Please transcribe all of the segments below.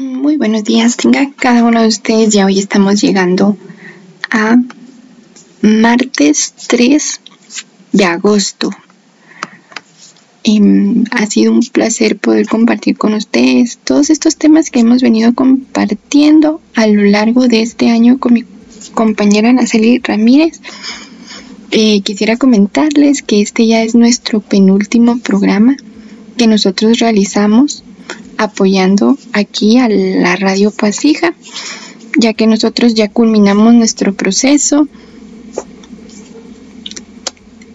Muy buenos días, tenga cada uno de ustedes. Ya hoy estamos llegando a martes 3 de agosto. Em, ha sido un placer poder compartir con ustedes todos estos temas que hemos venido compartiendo a lo largo de este año con mi compañera Naceli Ramírez. Eh, quisiera comentarles que este ya es nuestro penúltimo programa que nosotros realizamos apoyando aquí a la radio Pasija, ya que nosotros ya culminamos nuestro proceso.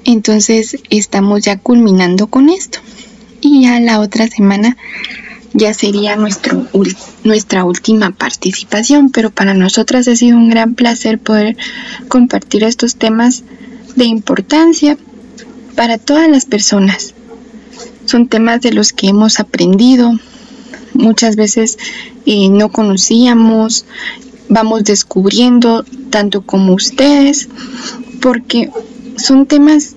Entonces estamos ya culminando con esto. Y ya la otra semana ya sería nuestro, nuestra última participación, pero para nosotras ha sido un gran placer poder compartir estos temas de importancia para todas las personas. Son temas de los que hemos aprendido, muchas veces no conocíamos, vamos descubriendo tanto como ustedes, porque son temas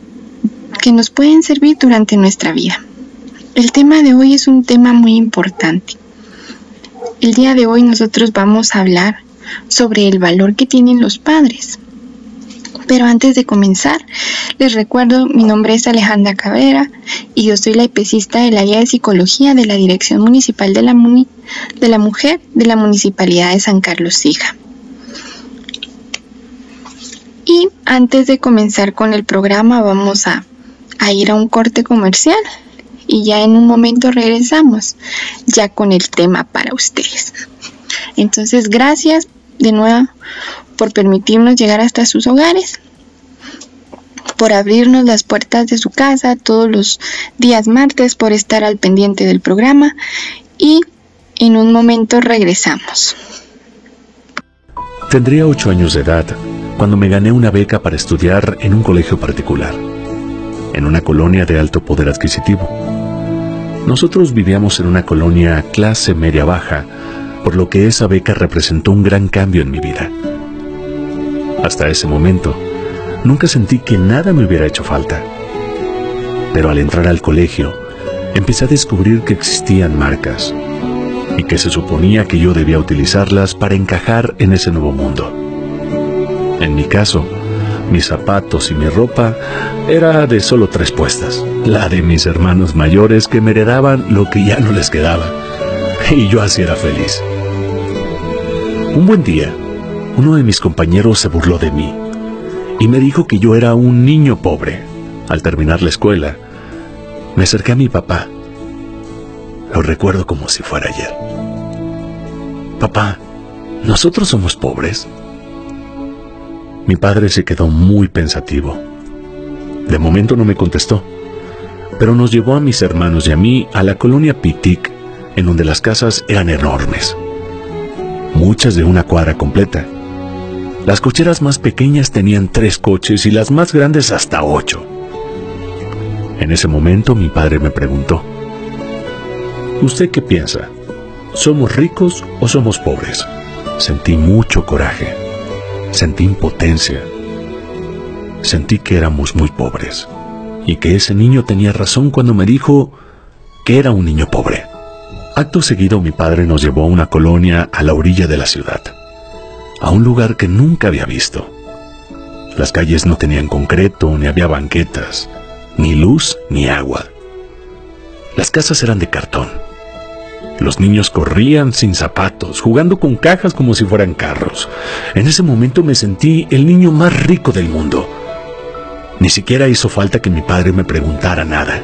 que nos pueden servir durante nuestra vida. El tema de hoy es un tema muy importante. El día de hoy nosotros vamos a hablar sobre el valor que tienen los padres. Pero antes de comenzar, les recuerdo, mi nombre es Alejandra Cabrera y yo soy la IPCista del área de psicología de la Dirección Municipal de la, de la Mujer de la Municipalidad de San Carlos Sija. Y antes de comenzar con el programa vamos a, a ir a un corte comercial y ya en un momento regresamos ya con el tema para ustedes. Entonces, gracias de nuevo por permitirnos llegar hasta sus hogares, por abrirnos las puertas de su casa todos los días martes, por estar al pendiente del programa y en un momento regresamos. Tendría ocho años de edad cuando me gané una beca para estudiar en un colegio particular, en una colonia de alto poder adquisitivo. Nosotros vivíamos en una colonia clase media-baja, por lo que esa beca representó un gran cambio en mi vida. Hasta ese momento, nunca sentí que nada me hubiera hecho falta. Pero al entrar al colegio, empecé a descubrir que existían marcas y que se suponía que yo debía utilizarlas para encajar en ese nuevo mundo. En mi caso, mis zapatos y mi ropa era de solo tres puestas, la de mis hermanos mayores que me heredaban lo que ya no les quedaba, y yo así era feliz. Un buen día, uno de mis compañeros se burló de mí y me dijo que yo era un niño pobre. Al terminar la escuela, me acerqué a mi papá. Lo recuerdo como si fuera ayer. Papá, ¿nosotros somos pobres? Mi padre se quedó muy pensativo. De momento no me contestó, pero nos llevó a mis hermanos y a mí a la colonia Pitic, en donde las casas eran enormes, muchas de una cuadra completa las cocheras más pequeñas tenían tres coches y las más grandes hasta ocho. En ese momento mi padre me preguntó, ¿Usted qué piensa? ¿Somos ricos o somos pobres? Sentí mucho coraje, sentí impotencia, sentí que éramos muy pobres y que ese niño tenía razón cuando me dijo que era un niño pobre. Acto seguido mi padre nos llevó a una colonia a la orilla de la ciudad a un lugar que nunca había visto. Las calles no tenían concreto, ni había banquetas, ni luz, ni agua. Las casas eran de cartón. Los niños corrían sin zapatos, jugando con cajas como si fueran carros. En ese momento me sentí el niño más rico del mundo. Ni siquiera hizo falta que mi padre me preguntara nada.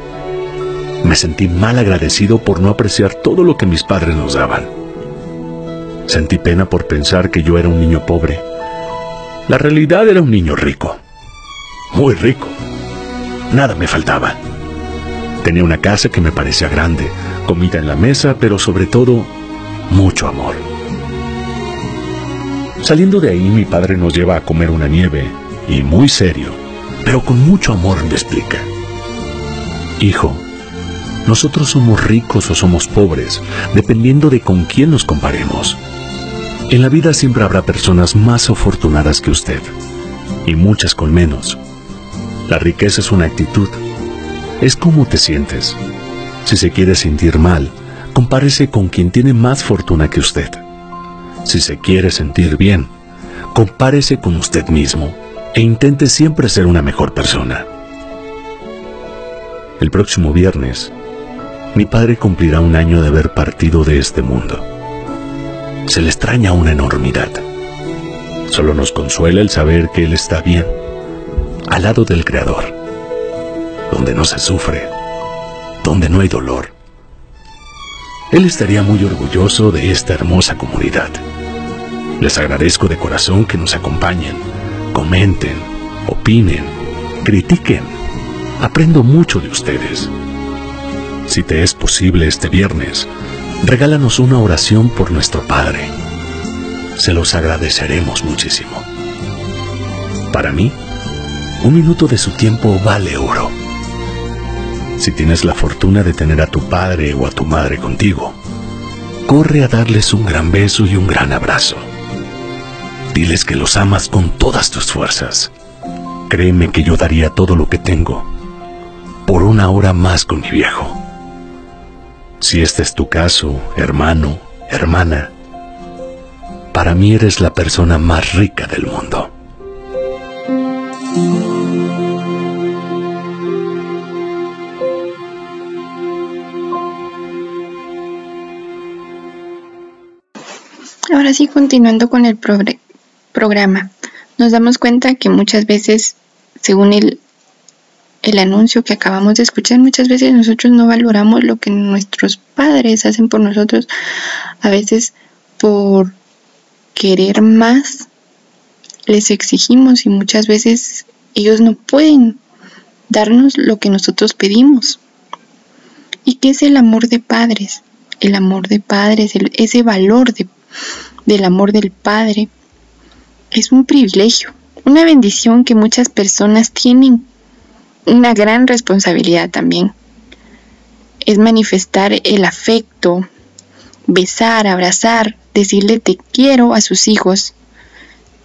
Me sentí mal agradecido por no apreciar todo lo que mis padres nos daban. Sentí pena por pensar que yo era un niño pobre. La realidad era un niño rico. Muy rico. Nada me faltaba. Tenía una casa que me parecía grande, comida en la mesa, pero sobre todo, mucho amor. Saliendo de ahí, mi padre nos lleva a comer una nieve, y muy serio, pero con mucho amor me explica. Hijo, nosotros somos ricos o somos pobres, dependiendo de con quién nos comparemos. En la vida siempre habrá personas más afortunadas que usted, y muchas con menos. La riqueza es una actitud. Es cómo te sientes. Si se quiere sentir mal, compárese con quien tiene más fortuna que usted. Si se quiere sentir bien, compárese con usted mismo e intente siempre ser una mejor persona. El próximo viernes, mi padre cumplirá un año de haber partido de este mundo. Se le extraña una enormidad. Solo nos consuela el saber que Él está bien, al lado del Creador, donde no se sufre, donde no hay dolor. Él estaría muy orgulloso de esta hermosa comunidad. Les agradezco de corazón que nos acompañen, comenten, opinen, critiquen. Aprendo mucho de ustedes. Si te es posible este viernes, regálanos una oración por nuestro Padre. Se los agradeceremos muchísimo. Para mí, un minuto de su tiempo vale oro. Si tienes la fortuna de tener a tu padre o a tu madre contigo, corre a darles un gran beso y un gran abrazo. Diles que los amas con todas tus fuerzas. Créeme que yo daría todo lo que tengo por una hora más con mi viejo. Si este es tu caso, hermano, hermana, para mí eres la persona más rica del mundo. Ahora sí, continuando con el programa, nos damos cuenta que muchas veces, según el, el anuncio que acabamos de escuchar, muchas veces nosotros no valoramos lo que nuestros padres hacen por nosotros, a veces por querer más, les exigimos y muchas veces ellos no pueden darnos lo que nosotros pedimos. ¿Y qué es el amor de padres? El amor de padres, ese valor de, del amor del Padre, es un privilegio, una bendición que muchas personas tienen una gran responsabilidad también. Es manifestar el afecto, besar, abrazar, decirle te quiero a sus hijos.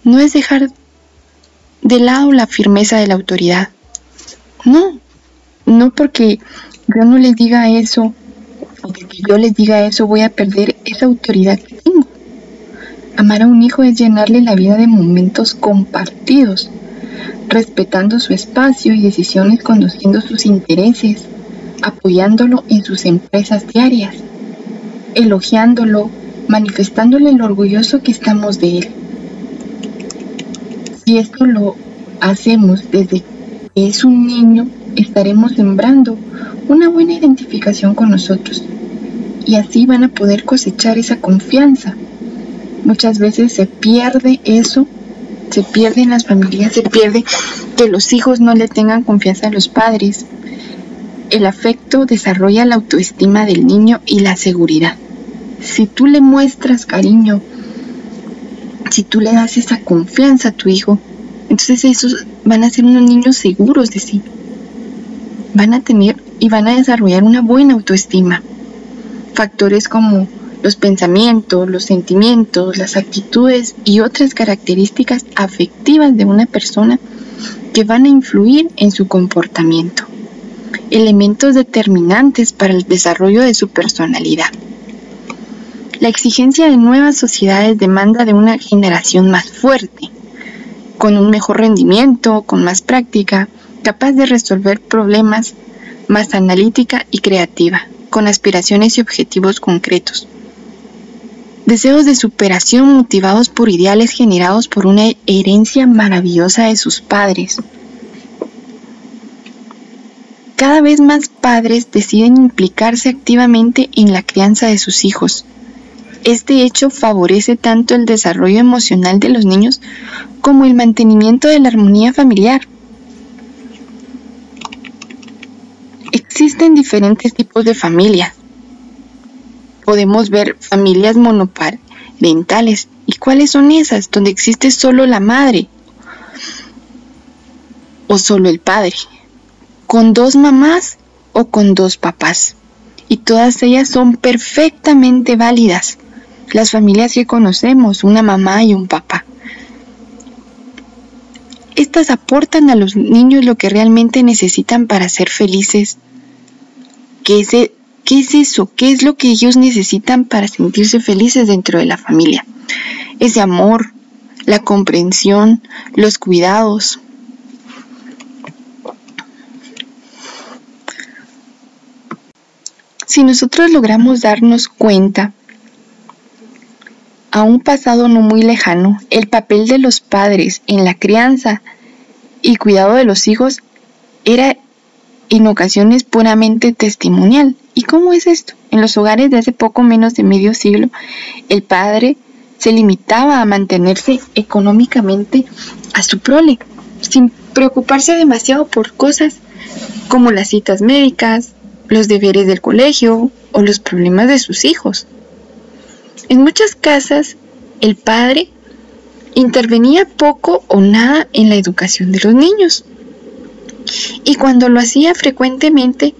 No es dejar de lado la firmeza de la autoridad. No, no porque yo no les diga eso, o porque yo les diga eso voy a perder esa autoridad que tengo. Amar a un hijo es llenarle la vida de momentos compartidos, respetando su espacio y decisiones conduciendo sus intereses, apoyándolo en sus empresas diarias, elogiándolo, manifestándole lo orgulloso que estamos de él. Si esto lo hacemos desde que es un niño, estaremos sembrando una buena identificación con nosotros y así van a poder cosechar esa confianza. Muchas veces se pierde eso se pierde en las familias, se pierde que los hijos no le tengan confianza a los padres. El afecto desarrolla la autoestima del niño y la seguridad. Si tú le muestras cariño, si tú le das esa confianza a tu hijo, entonces esos van a ser unos niños seguros de sí. Van a tener y van a desarrollar una buena autoestima. Factores como los pensamientos, los sentimientos, las actitudes y otras características afectivas de una persona que van a influir en su comportamiento, elementos determinantes para el desarrollo de su personalidad. La exigencia de nuevas sociedades demanda de una generación más fuerte, con un mejor rendimiento, con más práctica, capaz de resolver problemas, más analítica y creativa, con aspiraciones y objetivos concretos deseos de superación motivados por ideales generados por una herencia maravillosa de sus padres. Cada vez más padres deciden implicarse activamente en la crianza de sus hijos. Este hecho favorece tanto el desarrollo emocional de los niños como el mantenimiento de la armonía familiar. Existen diferentes tipos de familia, podemos ver familias monoparentales. ¿Y cuáles son esas? Donde existe solo la madre o solo el padre, con dos mamás o con dos papás. Y todas ellas son perfectamente válidas. Las familias que conocemos, una mamá y un papá. Estas aportan a los niños lo que realmente necesitan para ser felices, que ese ¿Qué es eso? ¿Qué es lo que ellos necesitan para sentirse felices dentro de la familia? Ese amor, la comprensión, los cuidados. Si nosotros logramos darnos cuenta a un pasado no muy lejano, el papel de los padres en la crianza y cuidado de los hijos era en ocasiones puramente testimonial. ¿Y cómo es esto? En los hogares de hace poco menos de medio siglo, el padre se limitaba a mantenerse económicamente a su prole, sin preocuparse demasiado por cosas como las citas médicas, los deberes del colegio o los problemas de sus hijos. En muchas casas, el padre intervenía poco o nada en la educación de los niños. Y cuando lo hacía frecuentemente,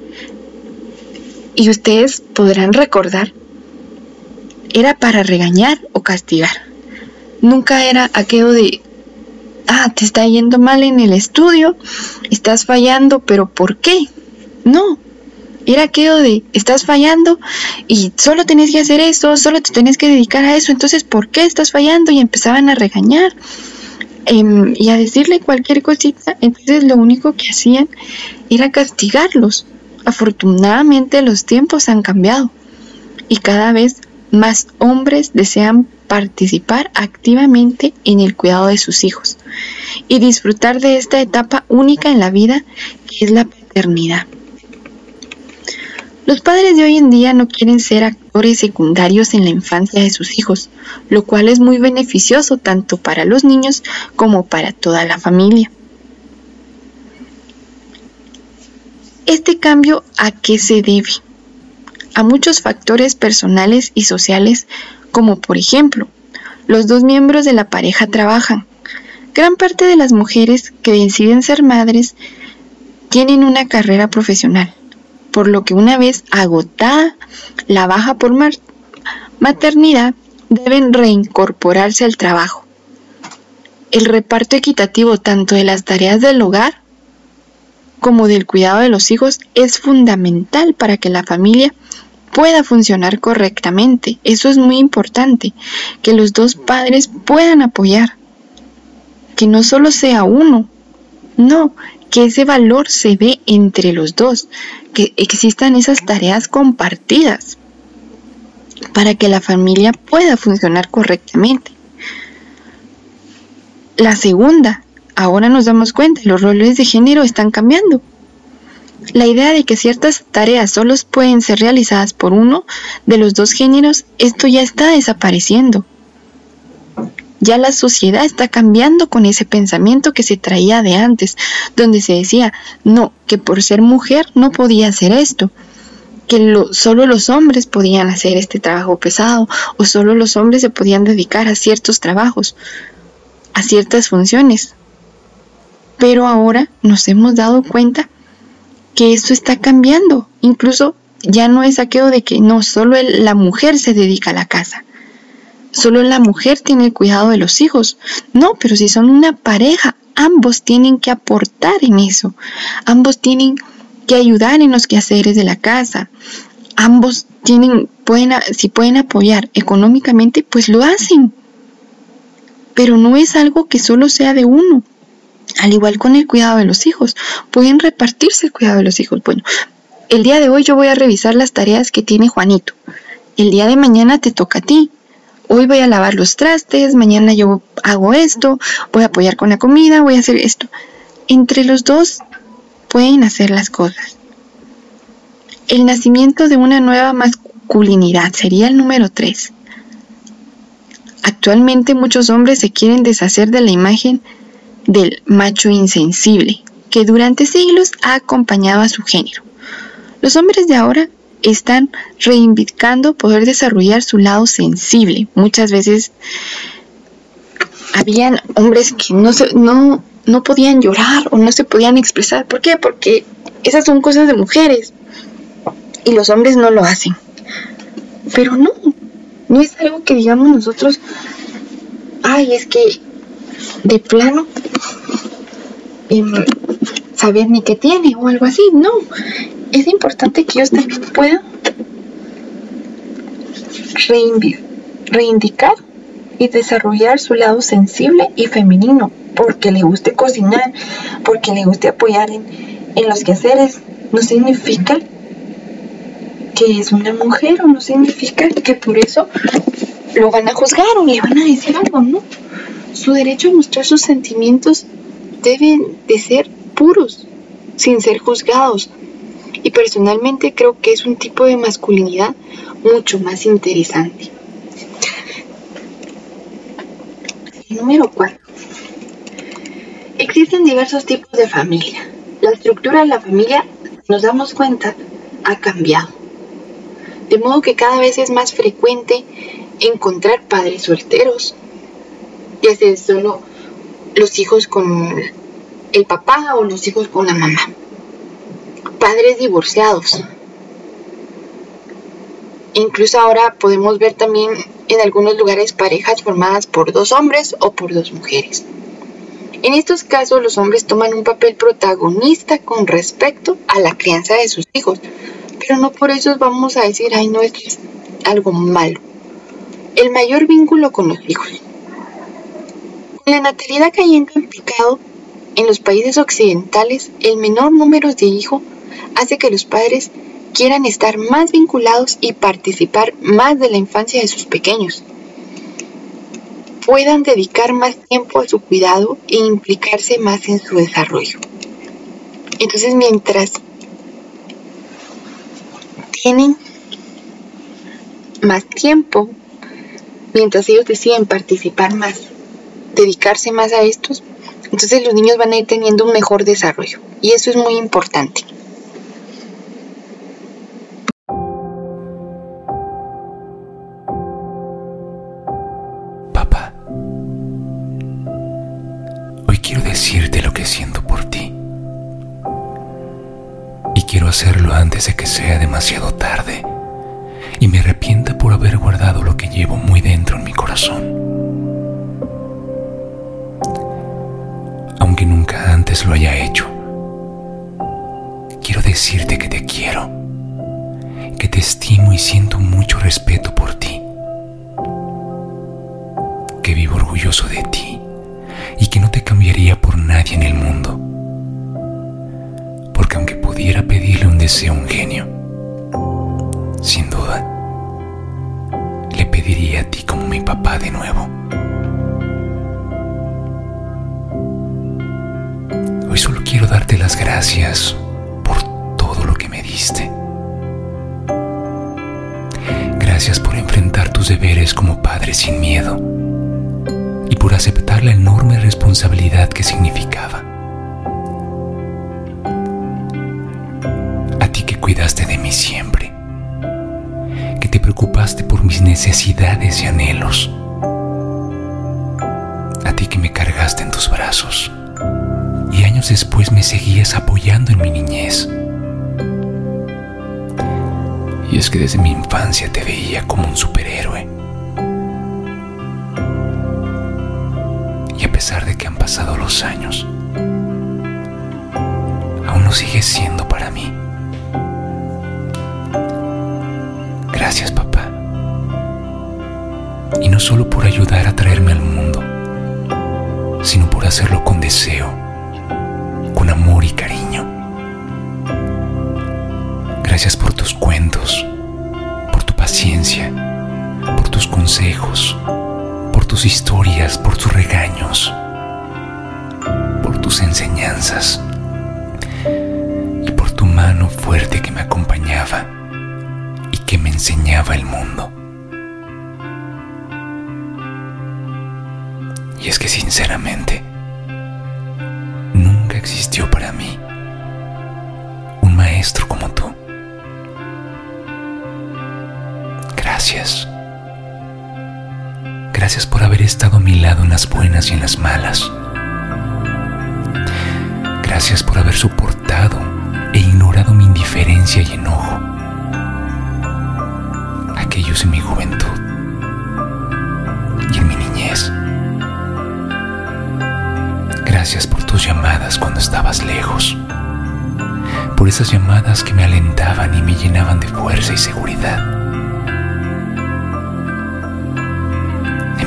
y ustedes podrán recordar, era para regañar o castigar. Nunca era aquello de, ah, te está yendo mal en el estudio, estás fallando, pero ¿por qué? No, era aquello de, estás fallando y solo tenés que hacer eso, solo te tenés que dedicar a eso, entonces ¿por qué estás fallando? Y empezaban a regañar em, y a decirle cualquier cosita, entonces lo único que hacían era castigarlos. Afortunadamente los tiempos han cambiado y cada vez más hombres desean participar activamente en el cuidado de sus hijos y disfrutar de esta etapa única en la vida que es la paternidad. Los padres de hoy en día no quieren ser actores secundarios en la infancia de sus hijos, lo cual es muy beneficioso tanto para los niños como para toda la familia. Este cambio a qué se debe? A muchos factores personales y sociales, como por ejemplo, los dos miembros de la pareja trabajan. Gran parte de las mujeres que deciden ser madres tienen una carrera profesional, por lo que una vez agotada la baja por maternidad, deben reincorporarse al trabajo. El reparto equitativo tanto de las tareas del hogar como del cuidado de los hijos es fundamental para que la familia pueda funcionar correctamente. Eso es muy importante, que los dos padres puedan apoyar, que no solo sea uno, no, que ese valor se ve entre los dos, que existan esas tareas compartidas para que la familia pueda funcionar correctamente. La segunda, ahora nos damos cuenta, los roles de género están cambiando. La idea de que ciertas tareas solo pueden ser realizadas por uno de los dos géneros, esto ya está desapareciendo. Ya la sociedad está cambiando con ese pensamiento que se traía de antes, donde se decía, no, que por ser mujer no podía hacer esto, que solo los hombres podían hacer este trabajo pesado o solo los hombres se podían dedicar a ciertos trabajos, a ciertas funciones. Pero ahora nos hemos dado cuenta que esto está cambiando. Incluso ya no es aquello de que no, solo la mujer se dedica a la casa. Solo la mujer tiene el cuidado de los hijos. No, pero si son una pareja, ambos tienen que aportar en eso. Ambos tienen que ayudar en los quehaceres de la casa. Ambos tienen, pueden, si pueden apoyar económicamente, pues lo hacen. Pero no es algo que solo sea de uno. Al igual con el cuidado de los hijos, pueden repartirse el cuidado de los hijos. Bueno, el día de hoy yo voy a revisar las tareas que tiene Juanito. El día de mañana te toca a ti. Hoy voy a lavar los trastes, mañana yo hago esto, voy a apoyar con la comida, voy a hacer esto. Entre los dos pueden hacer las cosas. El nacimiento de una nueva masculinidad sería el número 3. Actualmente muchos hombres se quieren deshacer de la imagen del macho insensible, que durante siglos ha acompañado a su género. Los hombres de ahora están reivindicando poder desarrollar su lado sensible. Muchas veces habían hombres que no, no, no podían llorar o no se podían expresar. ¿Por qué? Porque esas son cosas de mujeres y los hombres no lo hacen. Pero no, no es algo que digamos nosotros, ay, es que de plano em, saber ni qué tiene o algo así. No, es importante que ellos también puedan reivindicar y desarrollar su lado sensible y femenino, porque le guste cocinar, porque le guste apoyar en, en los quehaceres, no significa que es una mujer o no significa que por eso lo van a juzgar o le van a decir algo, ¿no? Su derecho a mostrar sus sentimientos deben de ser puros, sin ser juzgados. Y personalmente creo que es un tipo de masculinidad mucho más interesante. Número 4. Existen diversos tipos de familia. La estructura de la familia, nos damos cuenta, ha cambiado. De modo que cada vez es más frecuente encontrar padres solteros, ya sea solo los hijos con el papá o los hijos con la mamá. Padres divorciados. Incluso ahora podemos ver también en algunos lugares parejas formadas por dos hombres o por dos mujeres. En estos casos los hombres toman un papel protagonista con respecto a la crianza de sus hijos, pero no por eso vamos a decir, ay, no, es algo malo. El mayor vínculo con los hijos. Con la natalidad cayendo en picado, en los países occidentales, el menor número de hijos hace que los padres quieran estar más vinculados y participar más de la infancia de sus pequeños puedan dedicar más tiempo a su cuidado e implicarse más en su desarrollo. Entonces, mientras tienen más tiempo, mientras ellos deciden participar más, dedicarse más a estos, entonces los niños van a ir teniendo un mejor desarrollo. Y eso es muy importante. decirte lo que siento por ti. Y quiero hacerlo antes de que sea demasiado tarde y me arrepienta por haber guardado lo que llevo muy dentro en mi corazón. Aunque nunca antes lo haya hecho, quiero decirte que te quiero, que te estimo y siento mucho respeto por ti, que vivo orgulloso de ti y que no te cambiaría por nadie en el mundo. Porque aunque pudiera pedirle un deseo a un genio, sin duda, le pediría a ti como mi papá de nuevo. Hoy solo quiero darte las gracias por todo lo que me diste. Gracias por enfrentar tus deberes como padre sin miedo y por aceptar la enorme responsabilidad que significaba. A ti que cuidaste de mí siempre, que te preocupaste por mis necesidades y anhelos, a ti que me cargaste en tus brazos y años después me seguías apoyando en mi niñez. Y es que desde mi infancia te veía como un superhéroe a pesar de que han pasado los años, aún no sigue siendo para mí. Gracias, papá. Y no solo por ayudar a traerme al mundo, sino por hacerlo con deseo, y cariño. Gracias por tus cuentos, por tu paciencia, por tus consejos tus historias, por tus regaños, por tus enseñanzas y por tu mano fuerte que me acompañaba y que me enseñaba el mundo. Y es que sinceramente, existió para mí un maestro como tú. Gracias. Gracias por haber estado a mi lado en las buenas y en las malas. Gracias por haber soportado e ignorado mi indiferencia y enojo. Aquellos en mi juventud y en mi tus llamadas cuando estabas lejos. Por esas llamadas que me alentaban y me llenaban de fuerza y seguridad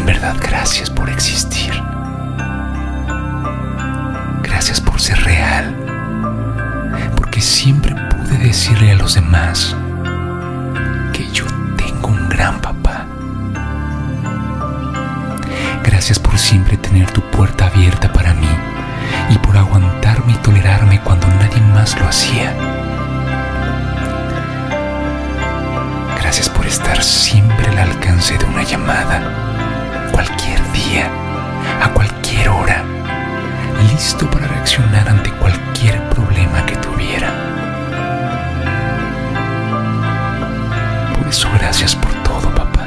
verdad gracias por existir. Gracias por ser real. Porque siempre pude decirle a los demás que yo tengo un gran papá. Gracias por siempre tener tu puerta abierta y por aguantarme y tolerarme cuando nadie más lo hacía. Gracias por estar siempre al alcance de una llamada, cualquier día, a cualquier hora, listo para reaccionar ante cualquier problema que tuviera. Por eso gracias por todo, papá.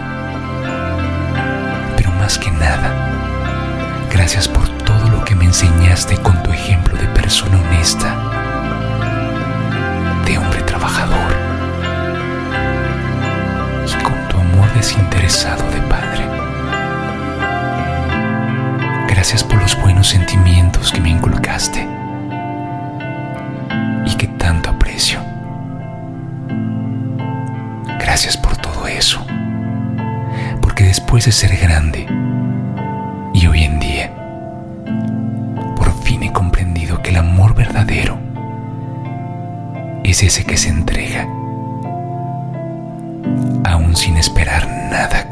Pero más que nada, gracias por todo lo que me enseñaste de hombre trabajador desinteresado de padre. Gracias por los buenos sentimientos que me inculcaste y que tanto aprecio. Gracias por todo eso, porque después de ser grande es ese que se entrega aún sin esperar nada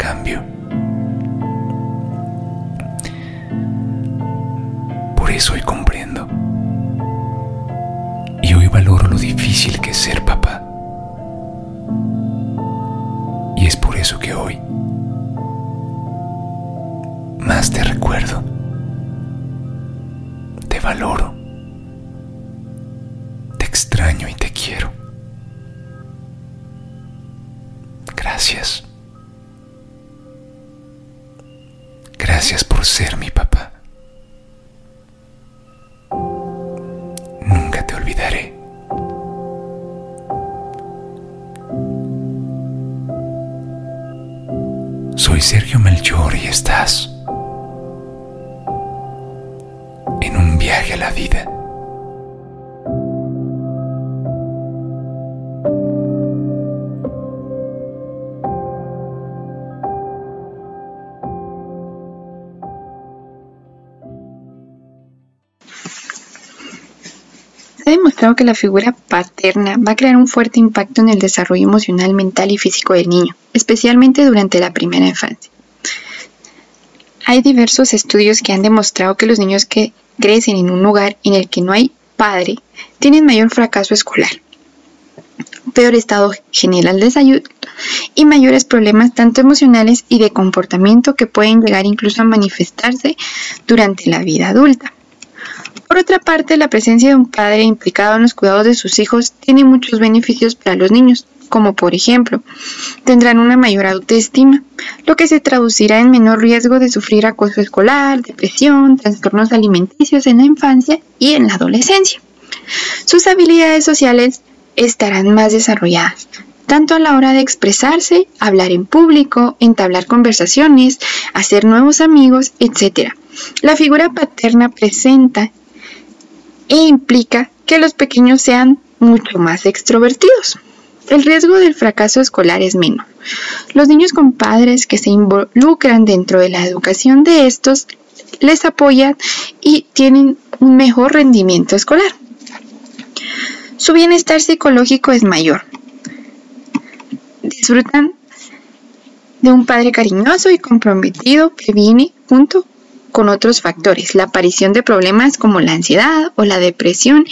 demostrado que la figura paterna va a crear un fuerte impacto en el desarrollo emocional, mental y físico del niño, especialmente durante la primera infancia. Hay diversos estudios que han demostrado que los niños que crecen en un lugar en el que no hay padre tienen mayor fracaso escolar, peor estado general de salud y mayores problemas tanto emocionales y de comportamiento que pueden llegar incluso a manifestarse durante la vida adulta. Por otra parte, la presencia de un padre implicado en los cuidados de sus hijos tiene muchos beneficios para los niños, como por ejemplo, tendrán una mayor autoestima, lo que se traducirá en menor riesgo de sufrir acoso escolar, depresión, trastornos alimenticios en la infancia y en la adolescencia. Sus habilidades sociales estarán más desarrolladas, tanto a la hora de expresarse, hablar en público, entablar conversaciones, hacer nuevos amigos, etc. La figura paterna presenta e implica que los pequeños sean mucho más extrovertidos. El riesgo del fracaso escolar es menor. Los niños con padres que se involucran dentro de la educación de estos les apoyan y tienen un mejor rendimiento escolar. Su bienestar psicológico es mayor. Disfrutan de un padre cariñoso y comprometido que viene junto con otros factores, la aparición de problemas como la ansiedad o la depresión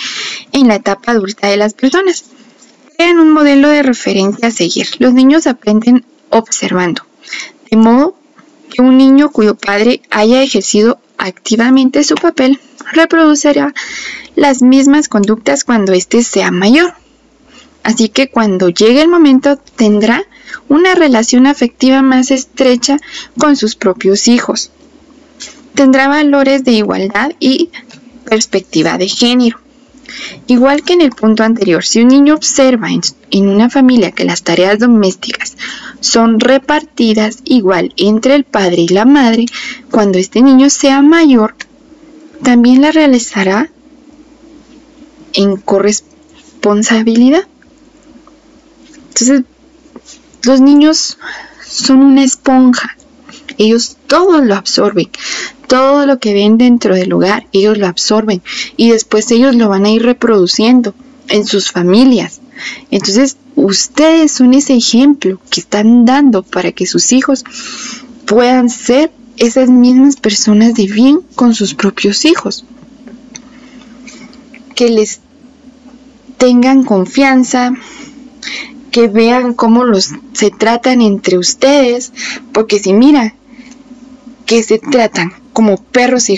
en la etapa adulta de las personas. Crean un modelo de referencia a seguir. Los niños aprenden observando, de modo que un niño cuyo padre haya ejercido activamente su papel reproducirá las mismas conductas cuando éste sea mayor. Así que cuando llegue el momento tendrá una relación afectiva más estrecha con sus propios hijos tendrá valores de igualdad y perspectiva de género. Igual que en el punto anterior, si un niño observa en, una familia que las tareas domésticas son repartidas igual entre el padre y la madre, cuando este niño sea mayor, también la realizará en corresponsabilidad. Entonces, los niños son una esponja Ellos todo lo absorben. Todo lo que ven dentro del hogar, ellos lo absorben. Y después ellos lo van a ir reproduciendo en sus familias. Entonces, ustedes son ese ejemplo que están dando para que sus hijos puedan ser esas mismas personas de bien con sus propios hijos. Que les tengan confianza, que vean cómo los se tratan entre ustedes, porque si mira que se tratan como perros y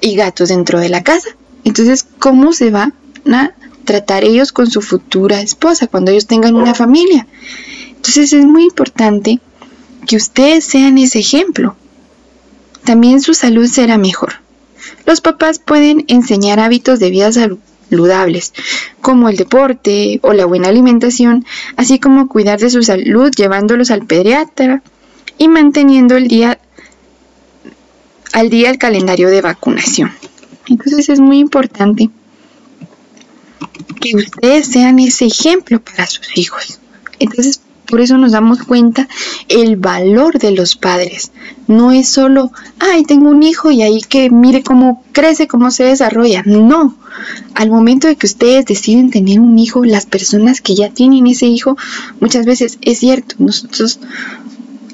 y gatos dentro de la casa, entonces cómo se van a tratar ellos con su futura esposa cuando ellos tengan una familia. Entonces es muy importante que ustedes sean ese ejemplo. También su salud será mejor. Los papás pueden enseñar hábitos de vida saludables, como el deporte o la buena alimentación, así como cuidar de su salud llevándolos al pediatra y manteniendo el día al día el calendario de vacunación. Entonces es muy importante que ustedes sean ese ejemplo para sus hijos. Entonces, por eso nos damos cuenta el valor de los padres. No es solo, ay, tengo un hijo y ahí que mire cómo crece, cómo se desarrolla. No. Al momento de que ustedes deciden tener un hijo, las personas que ya tienen ese hijo, muchas veces es cierto, nosotros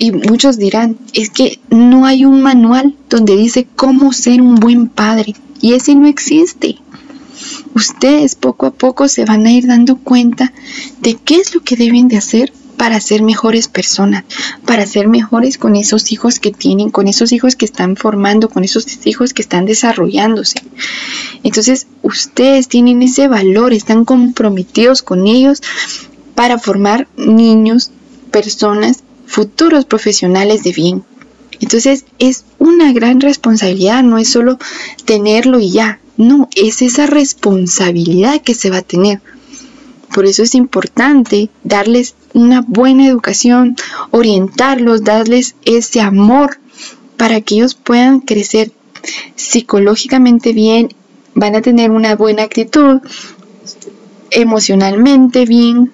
y muchos dirán, es que no hay un manual donde dice cómo ser un buen padre. Y ese no existe ustedes poco a poco se van a ir dando cuenta de qué es lo que deben de hacer para ser mejores personas, para ser mejores con esos hijos que tienen, con esos hijos que están formando, con esos hijos que están desarrollándose. Entonces, ustedes tienen ese valor, están comprometidos con ellos para formar niños, personas, futuros profesionales de bien. Entonces, es una gran responsabilidad, no es solo tenerlo y ya, no, es esa responsabilidad que se va a tener. Por eso es importante darles una buena educación, orientarlos, darles ese amor para que ellos puedan crecer psicológicamente bien, van a tener una buena actitud, emocionalmente bien,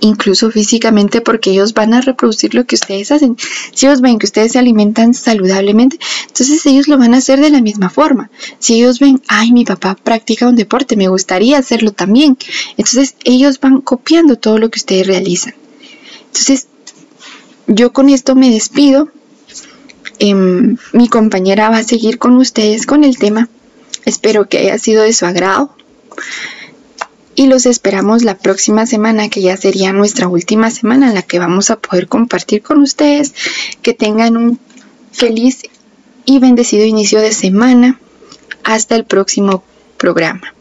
incluso físicamente, porque ellos van a reproducir lo que ustedes hacen. Si ellos ven que ustedes se alimentan saludablemente, entonces ellos lo van a hacer de la misma forma. Si ellos ven, ay, mi papá practica un deporte, me gustaría hacerlo también. Entonces ellos van copiando todo lo que ustedes realizan. Entonces, yo con esto me despido. Em, mi compañera va a seguir con ustedes con el tema. Espero que haya sido de su agrado y los esperamos la próxima semana, que ya sería nuestra última semana en la que vamos a poder compartir con ustedes. Que tengan un feliz y bendecido inicio de semana. Hasta el próximo programa.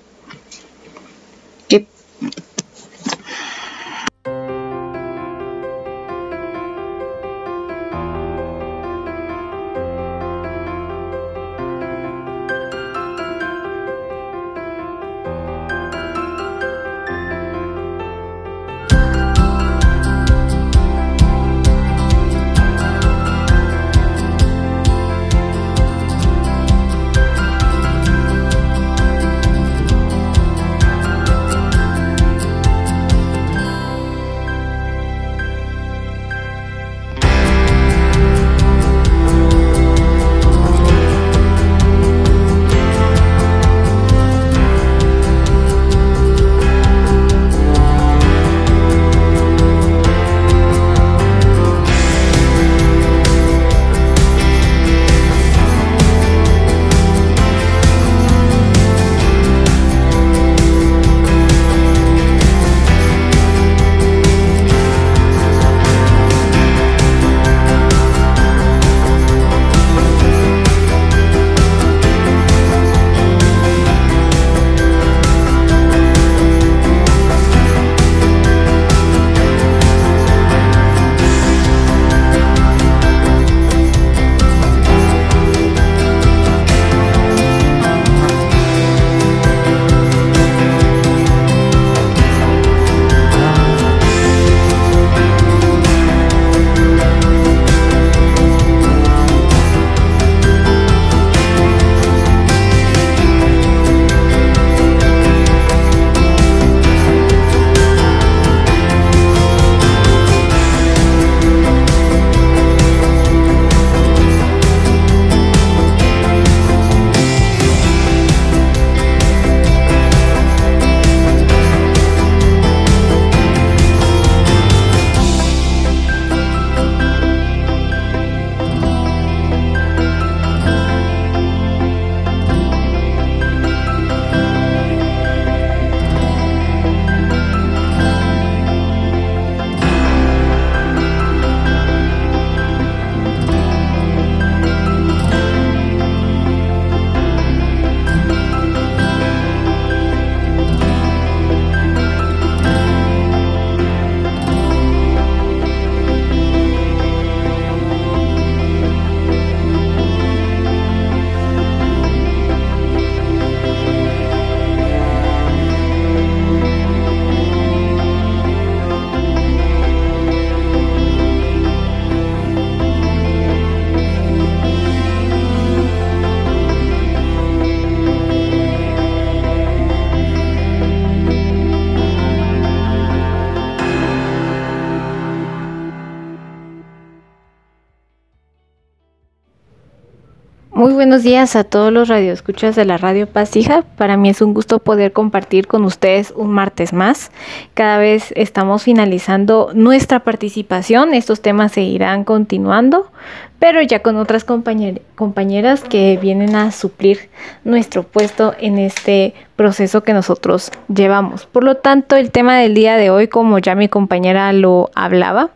Buenos días a todos los radioescuchas de la Radio Pastija. Para mí es un gusto poder compartir con ustedes un martes más. Cada vez estamos finalizando nuestra participación. Estos temas seguirán continuando, pero ya con otras compañeras que vienen a suplir nuestro puesto en este proceso que nosotros llevamos. Por lo tanto, el tema del día de hoy, como ya mi compañera lo hablaba,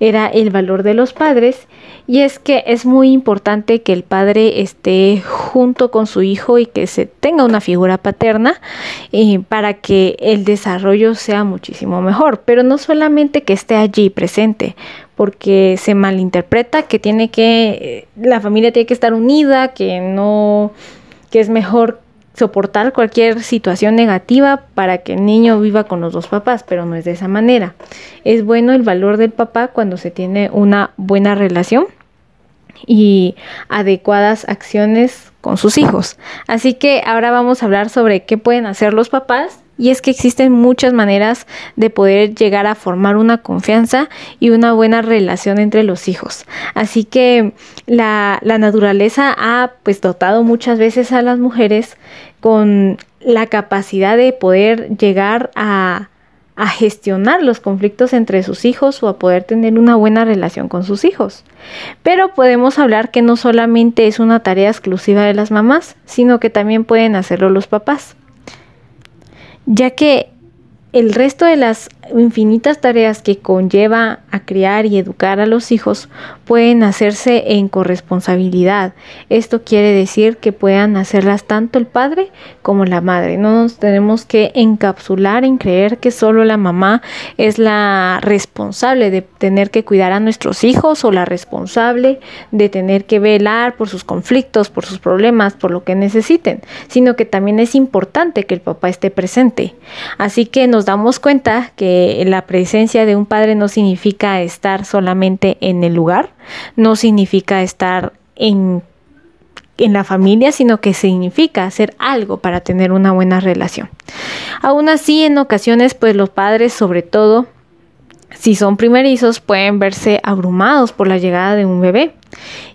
era el valor de los padres y es que es muy importante que el padre esté junto con su hijo y que se tenga una figura paterna eh, para que el desarrollo sea muchísimo mejor, pero no solamente que esté allí presente, porque se malinterpreta que tiene que eh, la familia tiene que estar unida, que no que es mejor soportar cualquier situación negativa para que el niño viva con los dos papás, pero no es de esa manera. Es bueno el valor del papá cuando se tiene una buena relación y adecuadas acciones con sus hijos. Así que ahora vamos a hablar sobre qué pueden hacer los papás y es que existen muchas maneras de poder llegar a formar una confianza y una buena relación entre los hijos. Así que la, naturaleza ha pues dotado muchas veces a las mujeres con la capacidad de poder llegar a, a gestionar los conflictos entre sus hijos o a poder tener una buena relación con sus hijos. Pero podemos hablar que no solamente es una tarea exclusiva de las mamás, sino que también pueden hacerlo los papás ya que el resto de las infinitas tareas que conlleva a criar y educar a los hijos pueden hacerse en corresponsabilidad. Esto quiere decir que puedan hacerlas tanto el padre como la madre. No nos tenemos que encapsular en creer que solo la mamá es la responsable de tener que cuidar a nuestros hijos o la responsable de tener que velar por sus conflictos, por sus problemas, por lo que necesiten, sino que también es importante que el papá esté presente. Así que nos damos cuenta que la presencia de un padre no significa estar solamente en el lugar, no significa estar en, en la familia, sino que significa hacer algo para tener una buena relación. Aún así, en ocasiones, pues los padres, sobre todo, si son primerizos, pueden verse abrumados por la llegada de un bebé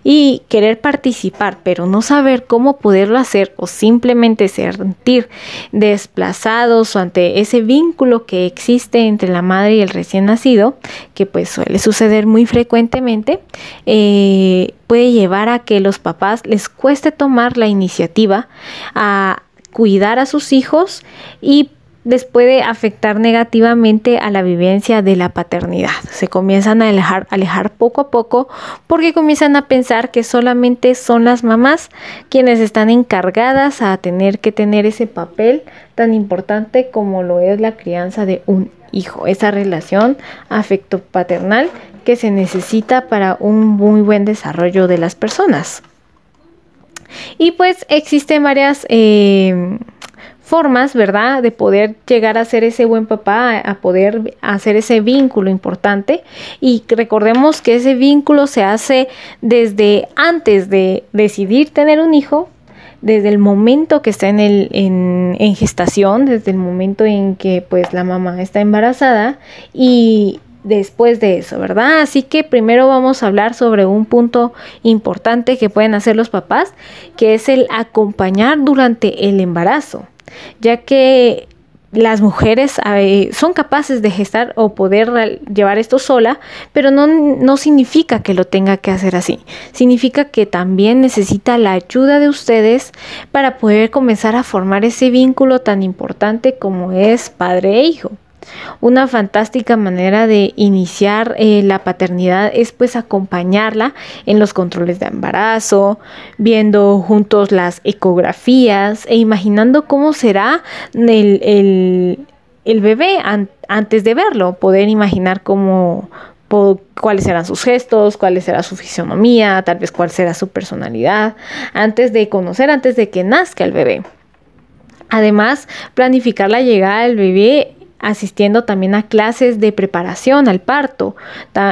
y querer participar, pero no saber cómo poderlo hacer o simplemente sentir desplazados ante ese vínculo que existe entre la madre y el recién nacido, que pues suele suceder muy frecuentemente, eh, puede llevar a que los papás les cueste tomar la iniciativa a cuidar a sus hijos y les puede afectar negativamente a la vivencia de la paternidad. Se comienzan a alejar, alejar poco a poco porque comienzan a pensar que solamente son las mamás quienes están encargadas a tener que tener ese papel tan importante como lo es la crianza de un hijo, esa relación afecto paternal que se necesita para un muy buen desarrollo de las personas. Y pues existen varias... Eh, formas, ¿verdad?, de poder llegar a ser ese buen papá, a poder hacer ese vínculo importante. Y recordemos que ese vínculo se hace desde antes de decidir tener un hijo, desde el momento que está en, el, en, gestación, desde el momento en que pues la mamá está embarazada y después de eso, ¿verdad? Así que primero vamos a hablar sobre un punto importante que pueden hacer los papás, que es el acompañar durante el embarazo ya que las mujeres son capaces de gestar o poder llevar esto sola, pero no, no, significa que lo tenga que hacer así. Significa que también necesita la ayuda de ustedes para poder comenzar a formar ese vínculo tan importante como es padre e hijo. Una fantástica manera de iniciar eh, la paternidad es pues acompañarla en los controles de embarazo, viendo juntos las ecografías e imaginando cómo será el, bebé antes de verlo, poder imaginar cómo, cuáles serán sus gestos, cuál será su fisionomía, tal vez cuál será su personalidad, antes de conocer, antes de que nazca el bebé. Además, planificar la llegada del bebé asistiendo también a clases de preparación al parto.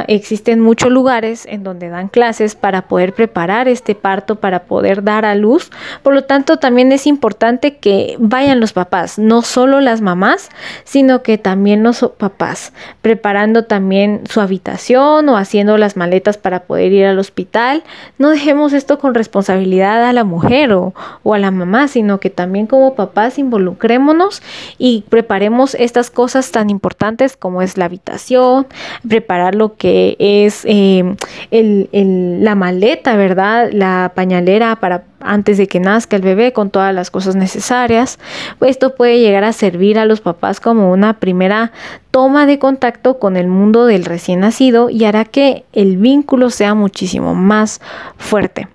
existen muchos lugares en donde dan clases para poder preparar este parto, para poder dar a luz. Por lo tanto, también es importante que vayan los papás, no solo las mamás, sino que también los papás, preparando también su habitación o haciendo las maletas para poder ir al hospital. No dejemos esto con responsabilidad a la mujer o, o a la mamá, sino que también como papás involucrémonos y preparemos estas cosas tan importantes como es la habitación, preparar lo que es eh, la maleta, ¿verdad? La pañalera para antes de que nazca el bebé con todas las cosas necesarias. Esto puede llegar a servir a los papás como una primera toma de contacto con el mundo del recién nacido y hará que el vínculo sea muchísimo más fuerte.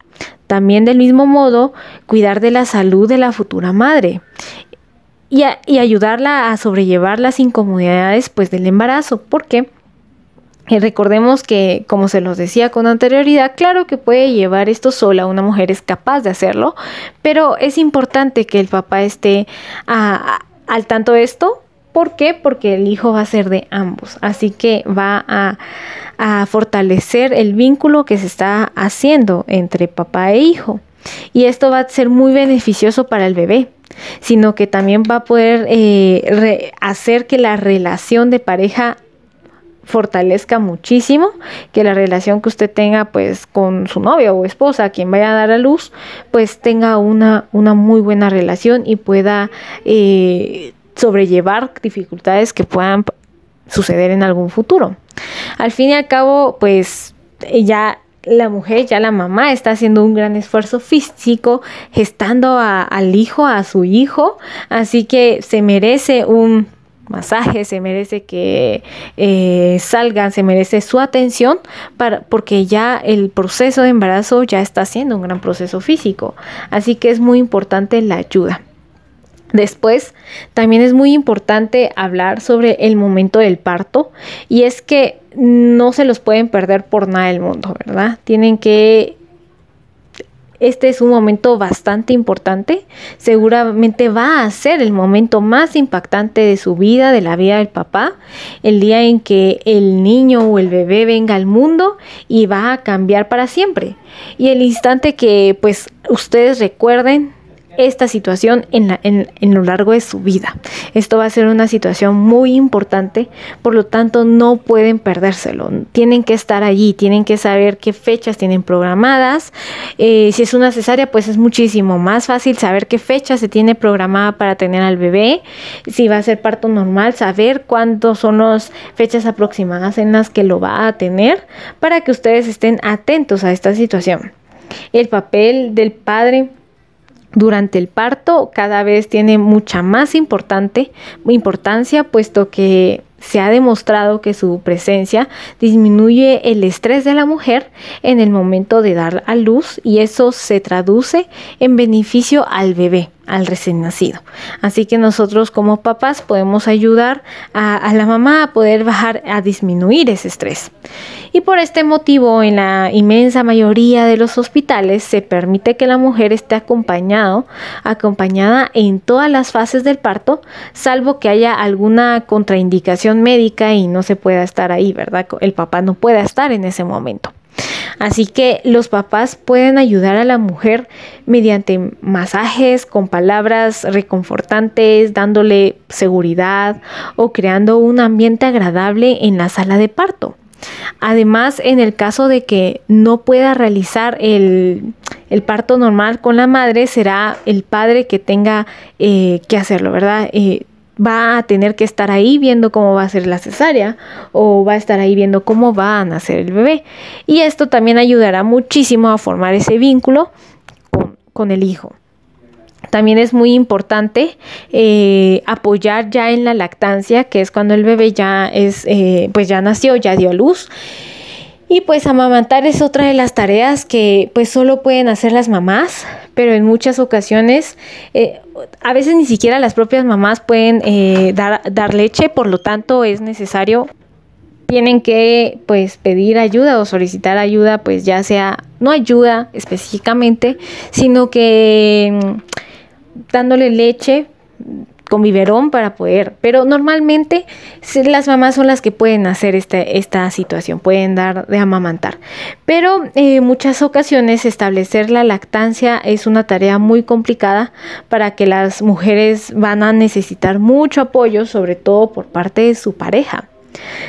También del mismo modo, cuidar de la salud de la futura madre y, ayudarla a sobrellevar las incomodidades pues del embarazo, porque eh, recordemos que, como se los decía con anterioridad, claro que puede llevar esto sola, una mujer es capaz de hacerlo, pero es importante que el papá esté al tanto de esto. ¿Por qué? Porque el hijo va a ser de ambos, así que va a, a fortalecer el vínculo que se está haciendo entre papá e hijo. Y esto va a ser muy beneficioso para el bebé, sino que también va a poder eh, hacer que la relación de pareja fortalezca muchísimo, que la relación que usted tenga pues con su novia o esposa, quien vaya a dar a luz, pues tenga una, una muy buena relación y pueda eh, sobrellevar dificultades que puedan suceder en algún futuro. Al fin y al cabo, pues ya la mujer, ya la mamá, está haciendo un gran esfuerzo físico, gestando al hijo, a su hijo, así que se merece un masaje, se merece que eh, salgan, se merece su atención, para, porque ya el proceso de embarazo ya está siendo un gran proceso físico, así que es muy importante la ayuda. Después, también es muy importante hablar sobre el momento del parto y es que no se los pueden perder por nada del mundo, ¿verdad? Tienen que este es un momento bastante importante. Seguramente va a ser el momento más impactante de su vida, de la vida del papá. El día en que el niño o el bebé venga al mundo y va a cambiar para siempre. Y el instante que pues ustedes recuerden esta situación en, lo largo de su vida. Esto va a ser una situación muy importante, por lo tanto no pueden perdérselo. Tienen que estar allí, tienen que saber qué fechas tienen programadas. Eh, si es una cesárea, pues es muchísimo más fácil saber qué fecha se tiene programada para tener al bebé. Si va a ser parto normal, saber cuántos son las fechas aproximadas en las que lo va a tener para que ustedes estén atentos a esta situación. El papel del padre durante el parto cada vez tiene mucha más importante, importancia, puesto que se ha demostrado que su presencia disminuye el estrés de la mujer en el momento de dar a luz y eso se traduce en beneficio al bebé al recién nacido. Así que nosotros como papás podemos ayudar a, la mamá a poder bajar, a disminuir ese estrés. Y por este motivo, en la inmensa mayoría de los hospitales se permite que la mujer esté acompañado, acompañada en todas las fases del parto, salvo que haya alguna contraindicación médica y no se pueda estar ahí, ¿verdad? El papá no pueda estar en ese momento. Así que los papás pueden ayudar a la mujer mediante masajes con palabras reconfortantes, dándole seguridad o creando un ambiente agradable en la sala de parto. Además, en el caso de que no pueda realizar el, parto normal con la madre, será el padre que tenga eh, que hacerlo, ¿verdad? Eh, va a tener que estar ahí viendo cómo va a ser la cesárea o va a estar ahí viendo cómo va a nacer el bebé. Y esto también ayudará muchísimo a formar ese vínculo con, el hijo. También es muy importante eh, apoyar ya en la lactancia, que es cuando el bebé ya es, eh, pues ya nació, ya dio a luz. Y pues amamantar es otra de las tareas que pues solo pueden hacer las mamás, pero en muchas ocasiones, eh, a veces ni siquiera las propias mamás pueden eh, dar, dar leche, por lo tanto es necesario. Tienen que pues pedir ayuda o solicitar ayuda pues ya sea no ayuda específicamente sino que mm, dándole leche con biberón para poder, pero normalmente las mamás son las que pueden hacer este, esta situación, pueden dar de amamantar. Pero en eh, muchas ocasiones establecer la lactancia es una tarea muy complicada para que las mujeres van a necesitar mucho apoyo, sobre todo por parte de su pareja.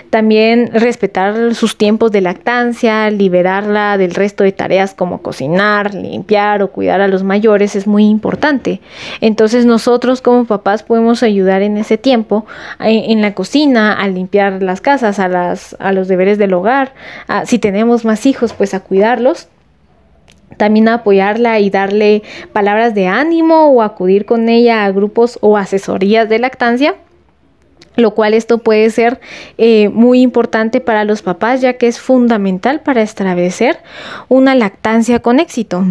También respetar sus tiempos de lactancia, liberarla del resto de tareas como cocinar, limpiar o cuidar a los mayores es muy importante. Entonces nosotros como papás podemos ayudar en ese tiempo en la cocina, a limpiar las casas, a, las, a los deberes del hogar, si tenemos más hijos pues a cuidarlos también apoyarla y darle palabras de ánimo o acudir con ella a grupos o asesorías de lactancia lo cual esto puede ser eh, muy importante para los papás ya que es fundamental para establecer una lactancia con éxito.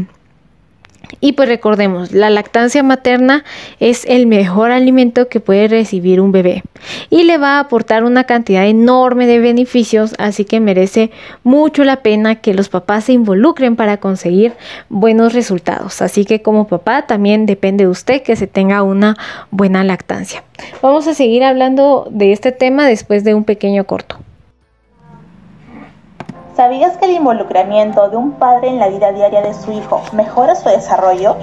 Y pues recordemos, la lactancia materna es el mejor alimento que puede recibir un bebé y le va a aportar una cantidad enorme de beneficios, así que merece mucho la pena que los papás se involucren para conseguir buenos resultados. Así que como papá también depende de usted que se tenga una buena lactancia. Vamos a seguir hablando de este tema después de un pequeño corto. ¿Sabías que el involucramiento de un padre en la vida diaria de su hijo mejora su desarrollo?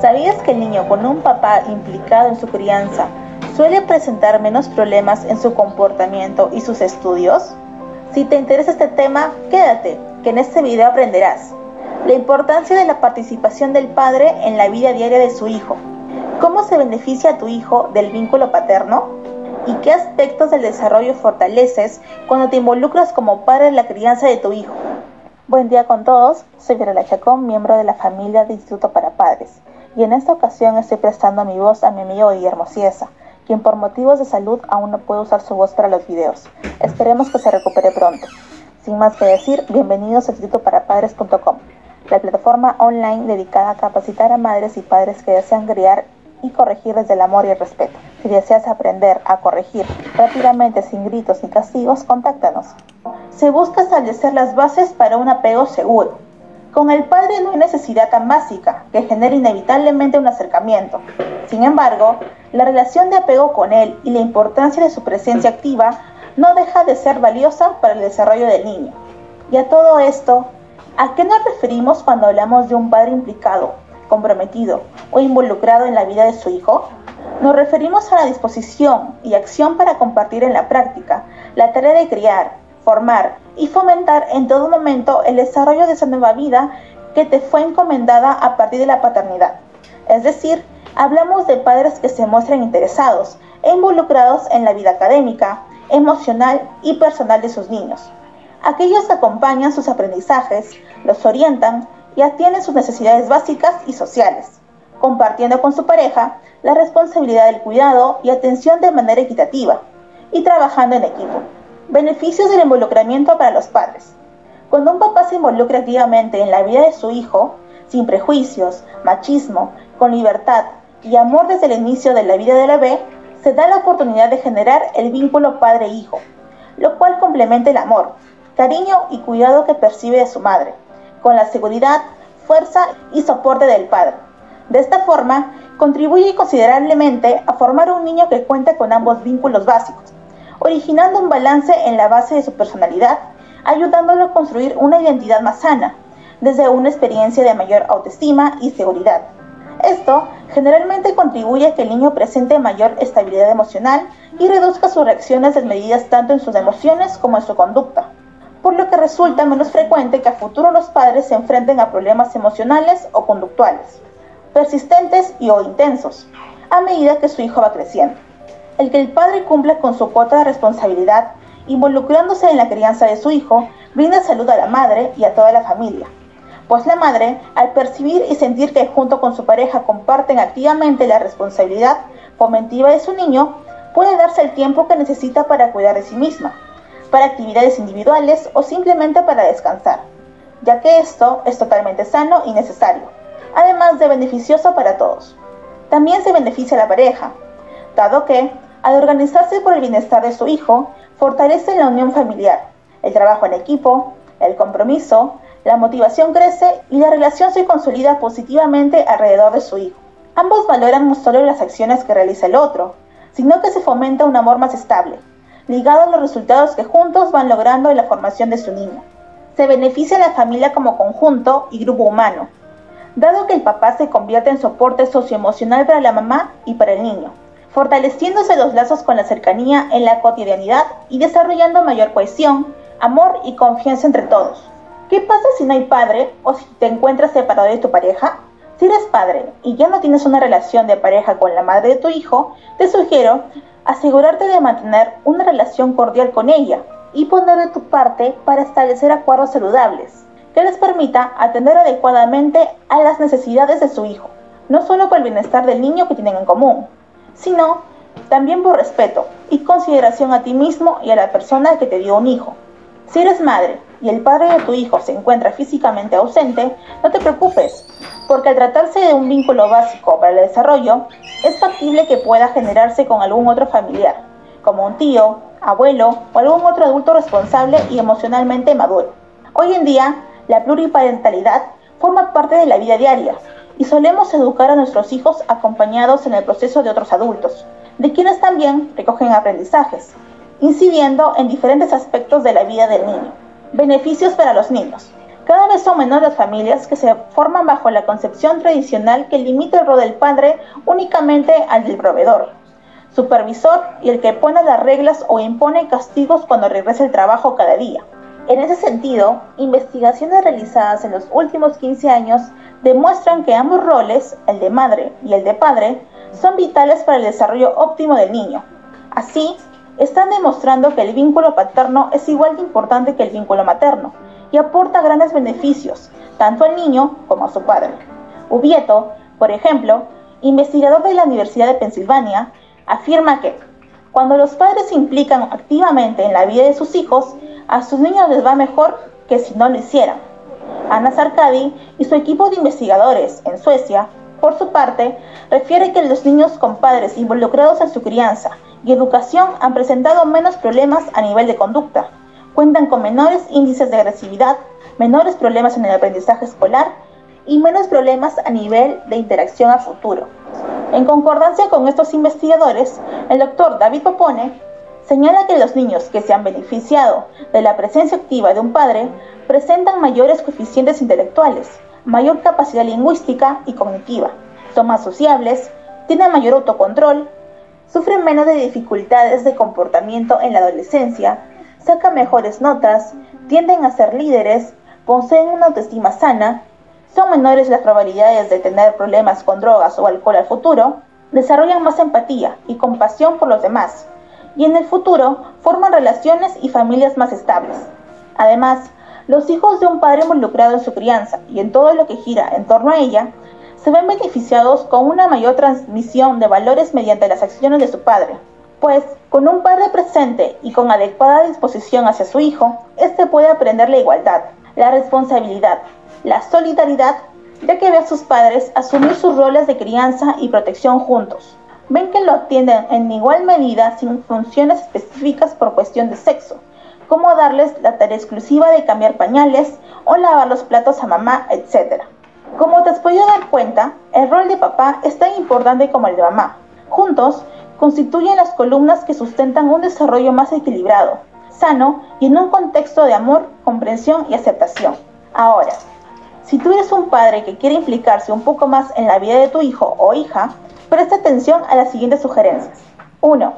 ¿Sabías que el niño con un papá implicado en su crianza suele presentar menos problemas en su comportamiento y sus estudios? Si te interesa este tema, quédate, que en este video aprenderás la importancia de la participación del padre en la vida diaria de su hijo, cómo se beneficia a tu hijo del vínculo paterno, y qué aspectos del desarrollo fortaleces cuando te involucras como padre en la crianza de tu hijo. Buen día con todos, soy Virela Chacón, miembro de la familia de Instituto para Padres, y en esta ocasión estoy prestando mi voz a mi amigo Guillermo Ciesa, quien por motivos de salud aún no puede usar su voz para los videos. Esperemos que se recupere pronto. Sin más que decir, bienvenidos a institutoparapadres.com, la plataforma online dedicada a capacitar a madres y padres que desean criar y corregir desde el amor y el respeto. Si deseas aprender a corregir rápidamente sin gritos ni castigos, contáctanos. Se busca establecer las bases para un apego seguro. Con el padre no hay necesidad tan básica que genere inevitablemente un acercamiento. Sin embargo, la relación de apego con él y la importancia de su presencia activa no deja de ser valiosa para el desarrollo del niño. Y a todo esto, ¿a qué nos referimos cuando hablamos de un padre implicado, comprometido o involucrado en la vida de su hijo? Nos referimos a la disposición y acción para compartir en la práctica la tarea de criar, formar y fomentar en todo momento el desarrollo de esa nueva vida que te fue encomendada a partir de la paternidad. Es decir, hablamos de padres que se muestran interesados e involucrados en la vida académica, emocional y personal de sus niños. Aquellos que acompañan sus aprendizajes, los orientan y atienden sus necesidades básicas y sociales, compartiendo con su pareja la responsabilidad del cuidado y atención de manera equitativa y trabajando en equipo. Beneficios del involucramiento para los padres. Cuando un papá se involucra activamente en la vida de su hijo, sin prejuicios, machismo, con libertad y amor desde el inicio de la vida del bebé, se da la oportunidad de generar el vínculo padre-hijo, lo cual complementa el amor, cariño y cuidado que percibe de su madre con la seguridad, fuerza y soporte del padre. De esta forma, contribuye considerablemente a formar un niño que cuenta con ambos vínculos básicos, originando un balance en la base de su personalidad, ayudándolo a construir una identidad más sana, desde una experiencia de mayor autoestima y seguridad. Esto generalmente contribuye a que el niño presente mayor estabilidad emocional y reduzca sus reacciones desmedidas tanto en sus emociones como en su conducta por lo que resulta menos frecuente que a futuro los padres se enfrenten a problemas emocionales o conductuales, persistentes y o intensos, a medida que su hijo va creciendo. El que el padre cumpla con su cuota de responsabilidad, involucrándose en la crianza de su hijo, brinda salud a la madre y a toda la familia, pues la madre, al percibir y sentir que junto con su pareja comparten activamente la responsabilidad fomentiva de su niño, puede darse el tiempo que necesita para cuidar de sí misma para actividades individuales o simplemente para descansar, ya que esto es totalmente sano y necesario, además de beneficioso para todos. También se beneficia a la pareja, dado que, al organizarse por el bienestar de su hijo, fortalece la unión familiar, el trabajo en equipo, el compromiso, la motivación crece y la relación se consolida positivamente alrededor de su hijo. Ambos valoran no solo las acciones que realiza el otro, sino que se fomenta un amor más estable, ligado a los resultados que juntos van logrando en la formación de su niño. Se beneficia a la familia como conjunto y grupo humano, dado que el papá se convierte en soporte socioemocional para la mamá y para el niño, fortaleciéndose los lazos con la cercanía en la cotidianidad y desarrollando mayor cohesión, amor y confianza entre todos. ¿Qué pasa si no hay padre o si te encuentras separado de tu pareja? Si eres padre y ya no tienes una relación de pareja con la madre de tu hijo, te sugiero asegurarte de mantener una relación cordial con ella y poner de tu parte para establecer acuerdos saludables que les permita atender adecuadamente a las necesidades de su hijo, no solo por el bienestar del niño que tienen en común, sino también por respeto y consideración a ti mismo y a la persona que te dio un hijo. Si eres madre y el padre de tu hijo se encuentra físicamente ausente, no te preocupes, porque al tratarse de un vínculo básico para el desarrollo, es factible que pueda generarse con algún otro familiar, como un tío, abuelo o algún otro adulto responsable y emocionalmente maduro. Hoy en día, la pluriparentalidad forma parte de la vida diaria y solemos educar a nuestros hijos acompañados en el proceso de otros adultos, de quienes también recogen aprendizajes, incidiendo en diferentes aspectos de la vida del niño. Beneficios para los niños. Cada vez son menores las familias que se forman bajo la concepción tradicional que limita el rol del padre únicamente al del proveedor, supervisor y el que pone las reglas o impone castigos cuando regresa el trabajo cada día. En ese sentido, investigaciones realizadas en los últimos 15 años demuestran que ambos roles, el de madre y el de padre, son vitales para el desarrollo óptimo del niño. Así, están demostrando que el vínculo paterno es igual de importante que el vínculo materno y aporta grandes beneficios, tanto al niño como a su padre. Ubieto, por ejemplo, investigador de la Universidad de Pensilvania, afirma que cuando los padres se implican activamente en la vida de sus hijos, a sus niños les va mejor que si no lo hicieran. Ana Sarkadi y su equipo de investigadores en Suecia, por su parte, refiere que los niños con padres involucrados en su crianza y educación han presentado menos problemas a nivel de conducta, cuentan con menores índices de agresividad, menores problemas en el aprendizaje escolar y menos problemas a nivel de interacción a futuro. En concordancia con estos investigadores, el doctor David Popone señala que los niños que se han beneficiado de la presencia activa de un padre presentan mayores coeficientes intelectuales, mayor capacidad lingüística y cognitiva, son más sociables, tienen mayor autocontrol, sufren menos de dificultades de comportamiento en la adolescencia, sacan mejores notas, tienden a ser líderes, poseen una autoestima sana, son menores las probabilidades de tener problemas con drogas o alcohol al futuro, desarrollan más empatía y compasión por los demás, y en el futuro forman relaciones y familias más estables. Además, los hijos de un padre involucrado en su crianza y en todo lo que gira en torno a ella se ven beneficiados con una mayor transmisión de valores mediante las acciones de su padre, pues con un padre presente y con adecuada disposición hacia su hijo, éste puede aprender la igualdad, la responsabilidad, la solidaridad, ya que ve a sus padres asumir sus roles de crianza y protección juntos. Ven que lo atienden en igual medida sin funciones específicas por cuestión de sexo, como darles la tarea exclusiva de cambiar pañales o lavar los platos a mamá, etc. Como te has podido dar cuenta, el rol de papá es tan importante como el de mamá. Juntos, constituyen las columnas que sustentan un desarrollo más equilibrado, sano y en un contexto de amor, comprensión y aceptación. Ahora, si tú eres un padre que quiere implicarse un poco más en la vida de tu hijo o hija, presta atención a las siguientes sugerencias. 1.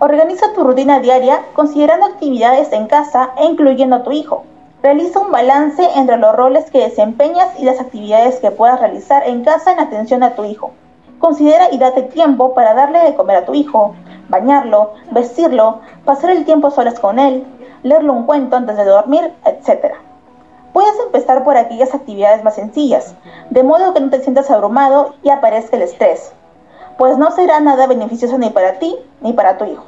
Organiza tu rutina diaria considerando actividades en casa e incluyendo a tu hijo. Realiza un balance entre los roles que desempeñas y las actividades que puedas realizar en casa en atención a tu hijo. Considera y date tiempo para darle de comer a tu hijo, bañarlo, vestirlo, pasar el tiempo solas con él, leerle un cuento antes de dormir, etc. Puedes empezar por aquellas actividades más sencillas, de modo que no te sientas abrumado y aparezca el estrés, pues no será nada beneficioso ni para ti ni para tu hijo.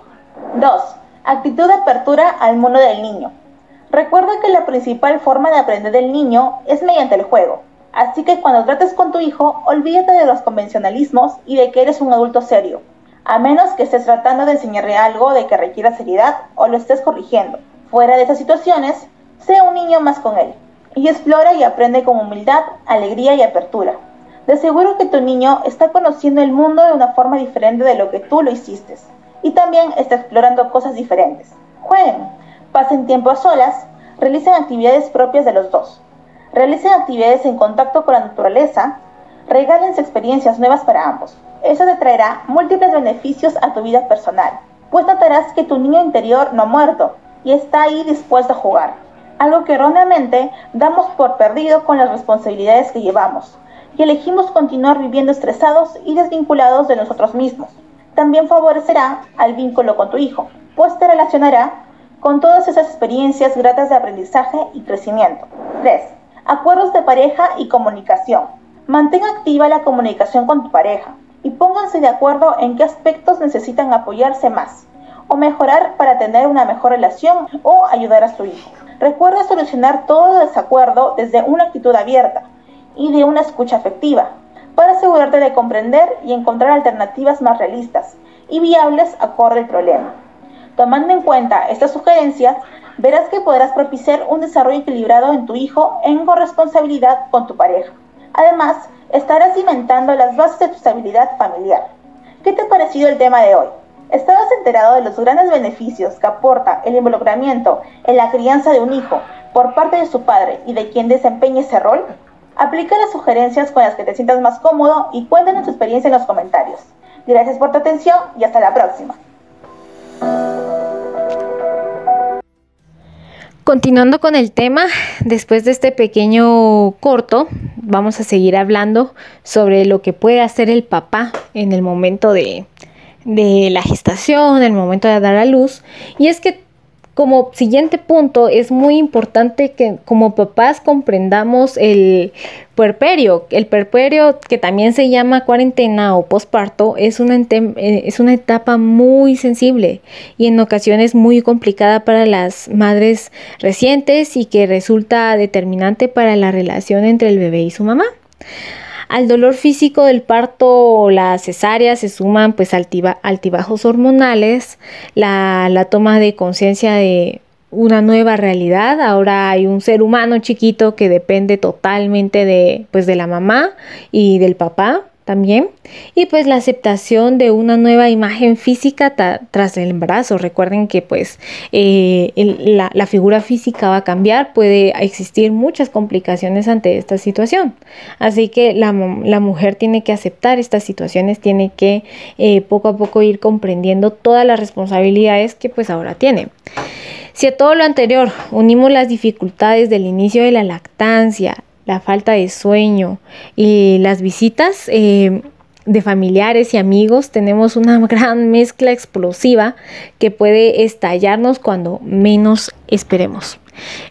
2. Actitud de apertura al mundo del niño. Recuerda que la principal forma de aprender del niño es mediante el juego. Así que cuando trates con tu hijo, olvídate de los convencionalismos y de que eres un adulto serio, a menos que estés tratando de enseñarle algo de que requiera seriedad o lo estés corrigiendo. Fuera de esas situaciones, sé un niño más con él y explora y aprende con humildad, alegría y apertura. De seguro que tu niño está conociendo el mundo de una forma diferente de lo que tú lo hiciste. y también está explorando cosas diferentes. Jueguen, pasen tiempo a solas, realicen actividades propias de los dos. Realicen actividades en contacto con la naturaleza, regálense experiencias nuevas para ambos. Eso te traerá múltiples beneficios a tu vida personal, pues notarás que tu niño interior no ha muerto y está ahí dispuesto a jugar, algo que erróneamente damos por perdido con las responsabilidades que llevamos y elegimos continuar viviendo estresados y desvinculados de nosotros mismos. También favorecerá al vínculo con tu hijo, pues te relacionará con todas esas experiencias gratas de aprendizaje y crecimiento. 3. Acuerdos de pareja y comunicación. Mantén activa la comunicación con tu pareja y pónganse de acuerdo en qué aspectos necesitan apoyarse más o mejorar para tener una mejor relación o ayudar a su hijo. Recuerda solucionar todo desacuerdo desde una actitud abierta y de una escucha afectiva para asegurarte de comprender y encontrar alternativas más realistas y viables acorde al problema. Tomando en cuenta estas sugerencias, verás que podrás propiciar un desarrollo equilibrado en tu hijo en corresponsabilidad con tu pareja. Además, estarás cimentando las bases de tu estabilidad familiar. ¿Qué te ha parecido el tema de hoy? ¿Estabas enterado de los grandes beneficios que aporta el involucramiento en la crianza de un hijo por parte de su padre y de quien desempeña ese rol? Aplica las sugerencias con las que te sientas más cómodo y cuéntanos tu experiencia en los comentarios. Gracias por tu atención y hasta la próxima. Continuando con el tema, después de este pequeño corto, vamos a seguir hablando sobre lo que puede hacer el papá en el momento de, de la gestación, en el momento de dar a luz. Y es que como siguiente punto, es muy importante que como papás comprendamos el puerperio. El puerperio, que también se llama cuarentena o posparto, es una, eh, es una etapa muy sensible y en ocasiones muy complicada para las madres recientes y que resulta determinante para la relación entre el bebé y su mamá. Al dolor físico del parto o la cesárea se suman pues altibajos hormonales, la, la toma de conciencia de una nueva realidad. Ahora hay un ser humano chiquito que depende totalmente de pues de la mamá y del papá también. Y pues la aceptación de una nueva imagen física tras el embarazo. Recuerden que pues eh, la, figura física va a cambiar, puede existir muchas complicaciones ante esta situación. Así que la, mujer tiene que aceptar estas situaciones, tiene que eh, poco a poco ir comprendiendo todas las responsabilidades que pues ahora tiene. Si a todo lo anterior unimos las dificultades del inicio de la lactancia, la falta de sueño y las visitas eh, de familiares y amigos, tenemos una gran mezcla explosiva que puede estallarnos cuando menos esperemos.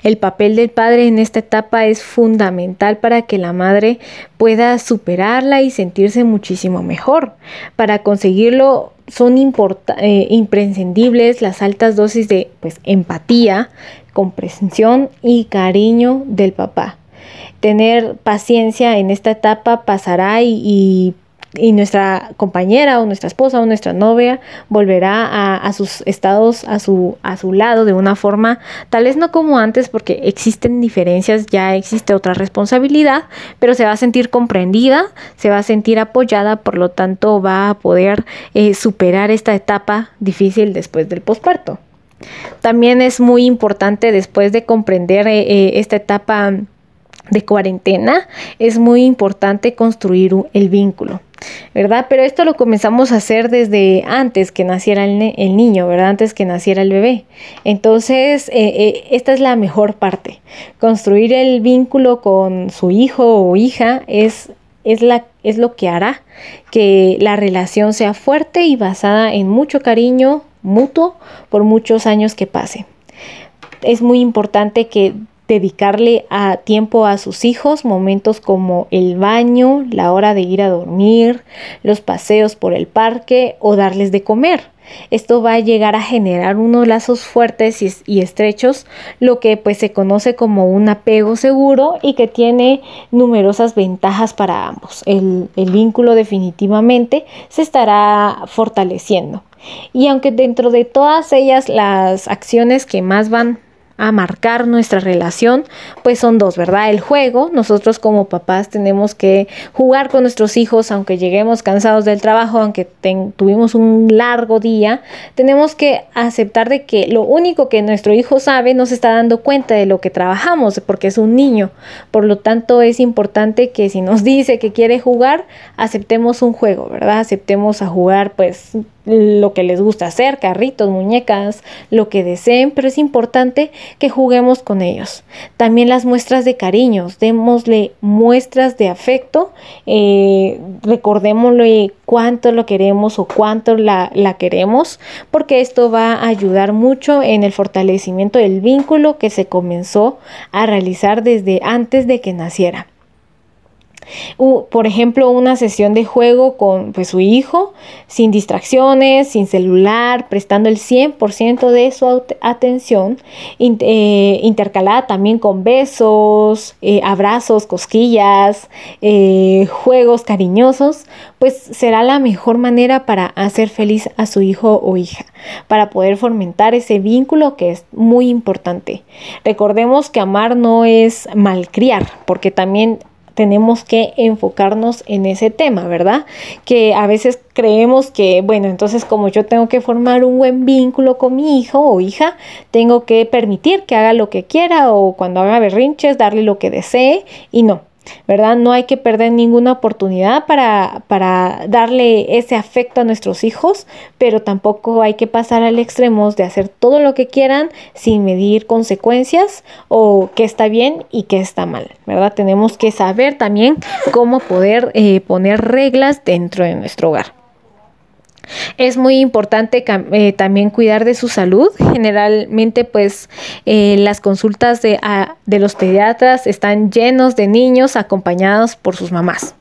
El papel del padre en esta etapa es fundamental para que la madre pueda superarla y sentirse muchísimo mejor. Para conseguirlo son eh, imprescindibles las altas dosis de pues, empatía, comprensión y cariño del papá tener paciencia en esta etapa pasará y, nuestra compañera o nuestra esposa o nuestra novia volverá a, sus estados a su, a su lado de una forma tal vez no como antes porque existen diferencias, ya existe otra responsabilidad, pero se va a sentir comprendida, se va a sentir apoyada, por lo tanto va a poder eh, superar esta etapa difícil después del posparto. También es muy importante después de comprender eh, eh, esta etapa de cuarentena, es muy importante construir el vínculo. ¿verdad? Pero esto lo comenzamos a hacer desde antes que naciera el, niño, ¿verdad? Antes que naciera el bebé. Entonces, eh, eh, esta es la mejor parte. Construir el vínculo con su hijo o hija es, es, la, es lo que hará que la relación sea fuerte y basada en mucho cariño mutuo por muchos años que pase. Es muy importante que dedicarle a tiempo a sus hijos, momentos como el baño, la hora de ir a dormir, los paseos por el parque o darles de comer. Esto va a llegar a generar unos lazos fuertes y, estrechos, lo que pues se conoce como un apego seguro y que tiene numerosas ventajas para ambos. El, el vínculo definitivamente se estará fortaleciendo. Y aunque dentro de todas ellas las acciones que más van a marcar nuestra relación, pues son dos, ¿verdad? El juego, nosotros como papás tenemos que jugar con nuestros hijos, aunque lleguemos cansados del trabajo, aunque tuvimos un largo día, tenemos que aceptar de que lo único que nuestro hijo sabe no se está dando cuenta de lo que trabajamos, porque es un niño. Por lo tanto, es importante que si nos dice que quiere jugar, aceptemos un juego, ¿verdad? Aceptemos a jugar, pues lo que les gusta hacer, carritos, muñecas, lo que deseen, pero es importante que juguemos con ellos. También las muestras de cariños, démosle muestras de afecto, eh, recordémosle cuánto lo queremos o cuánto la, la queremos, porque esto va a ayudar mucho en el fortalecimiento del vínculo que se comenzó a realizar desde antes de que naciera por ejemplo, una sesión de juego con pues, su hijo, sin distracciones, sin celular, prestando el 100% de su atención, eh, intercalada también con besos, eh, abrazos, cosquillas, eh, juegos cariñosos, pues será la mejor manera para hacer feliz a su hijo o hija, para poder fomentar ese vínculo que es muy importante. Recordemos que amar no es malcriar, porque también tenemos que enfocarnos en ese tema, ¿verdad? Que a veces creemos que, bueno, entonces como yo tengo que formar un buen vínculo con mi hijo o hija, tengo que permitir que haga lo que quiera o cuando haga berrinches, darle lo que desee y no. ¿Verdad? No hay que perder ninguna oportunidad para, para, darle ese afecto a nuestros hijos, pero tampoco hay que pasar al extremo de hacer todo lo que quieran sin medir consecuencias o qué está bien y qué está mal, ¿verdad? Tenemos que saber también cómo poder eh, poner reglas dentro de nuestro hogar. Es muy importante eh, también cuidar de su salud. Generalmente, pues eh, las consultas de, de los pediatras están llenos de niños acompañados por sus mamás.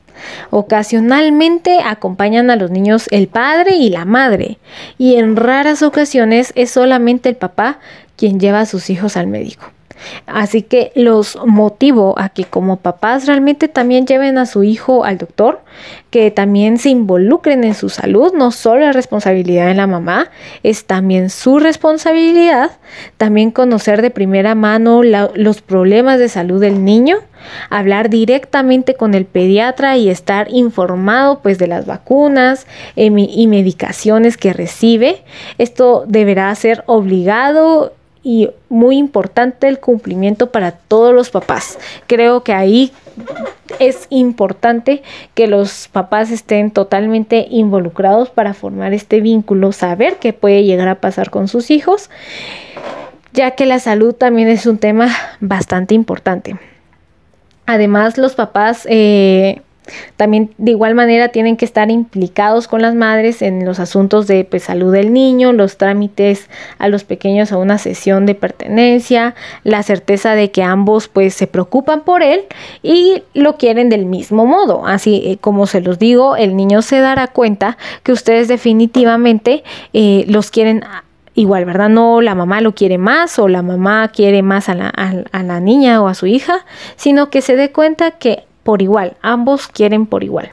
Ocasionalmente acompañan a los niños el padre y la madre y en raras ocasiones es solamente el papá quien lleva a sus hijos al médico. Así que los motivo a que como papás realmente también lleven a su hijo al doctor, que también se involucren en su salud, no solo es responsabilidad de la mamá, es también su responsabilidad, también conocer de primera mano los problemas de salud del niño, hablar directamente con el pediatra y estar informado pues de las vacunas y medicaciones que recibe. Esto deberá ser obligado y muy importante el cumplimiento para todos los papás. Creo que ahí es importante que los papás estén totalmente involucrados para formar este vínculo, saber qué puede llegar a pasar con sus hijos, ya que la salud también es un tema bastante importante. Además, los papás eh, también de igual manera tienen que estar implicados con las madres en los asuntos de pues, salud del niño, los trámites a los pequeños a una sesión de pertenencia, la certeza de que ambos pues se preocupan por él y lo quieren del mismo modo. Así eh, como se los digo, el niño se dará cuenta que ustedes definitivamente eh, los quieren igual, ¿verdad? No la mamá lo quiere más o la mamá quiere más a la, a la niña o a su hija, sino que se dé cuenta que por igual, ambos quieren por igual.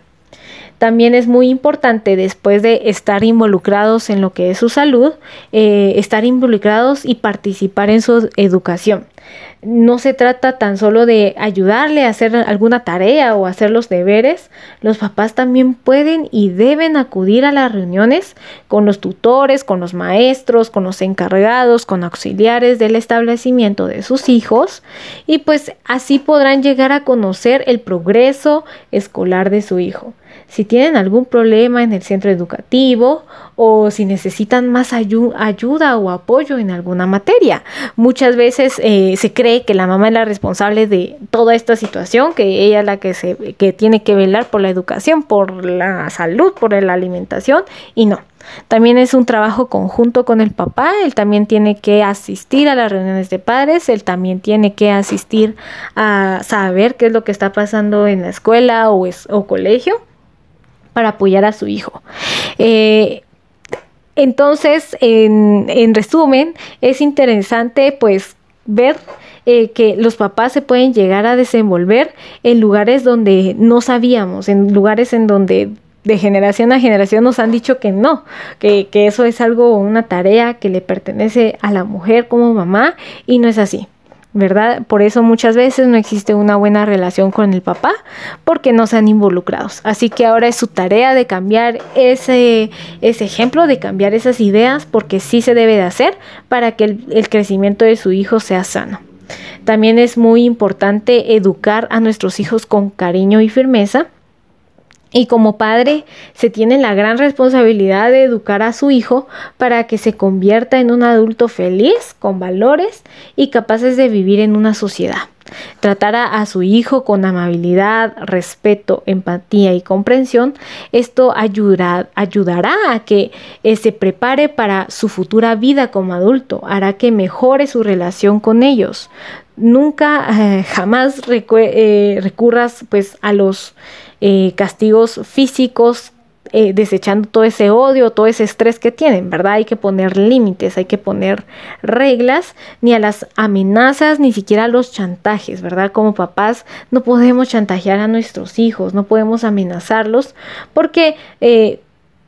También es muy importante después de estar involucrados en lo que es su salud, eh, estar involucrados y participar en su educación. No se trata tan solo de ayudarle a hacer alguna tarea o hacer los deberes. Los papás también pueden y deben acudir a las reuniones con los tutores, con los maestros, con los encargados, con auxiliares del establecimiento de sus hijos y pues así podrán llegar a conocer el progreso escolar de su hijo si tienen algún problema en el centro educativo o si necesitan más ayuda o apoyo en alguna materia. Muchas veces eh, se cree que la mamá es la responsable de toda esta situación, que ella es la que, se, tiene que velar por la educación, por la salud, por la alimentación y no. También es un trabajo conjunto con el papá, él también tiene que asistir a las reuniones de padres, él también tiene que asistir a saber qué es lo que está pasando en la escuela o, o colegio para apoyar a su hijo. Eh, entonces, en, resumen, es interesante pues ver eh, que los papás se pueden llegar a desenvolver en lugares donde no sabíamos, en lugares en donde de generación a generación nos han dicho que no, que, que eso es algo, una tarea que le pertenece a la mujer como mamá y no es así. ¿Verdad? Por eso muchas veces no existe una buena relación con el papá porque no se han involucrados. Así que ahora es su tarea de cambiar ese, ejemplo, de cambiar esas ideas porque sí se debe de hacer para que el crecimiento de su hijo sea sano. También es muy importante educar a nuestros hijos con cariño y firmeza y como padre se tiene la gran responsabilidad de educar a su hijo para que se convierta en un adulto feliz, con valores y capaces de vivir en una sociedad. Tratar a, su hijo con amabilidad, respeto, empatía y comprensión, esto ayudará, a que eh, se prepare para su futura vida como adulto, hará que mejore su relación con ellos. Nunca, eh, jamás eh, recurras pues a los eh, castigos físicos, desechando todo ese odio, todo ese estrés que tienen, ¿verdad? Hay que poner límites, hay que poner reglas, ni a las amenazas, ni siquiera a los chantajes, ¿verdad? Como papás no podemos chantajear a nuestros hijos, no podemos amenazarlos, porque...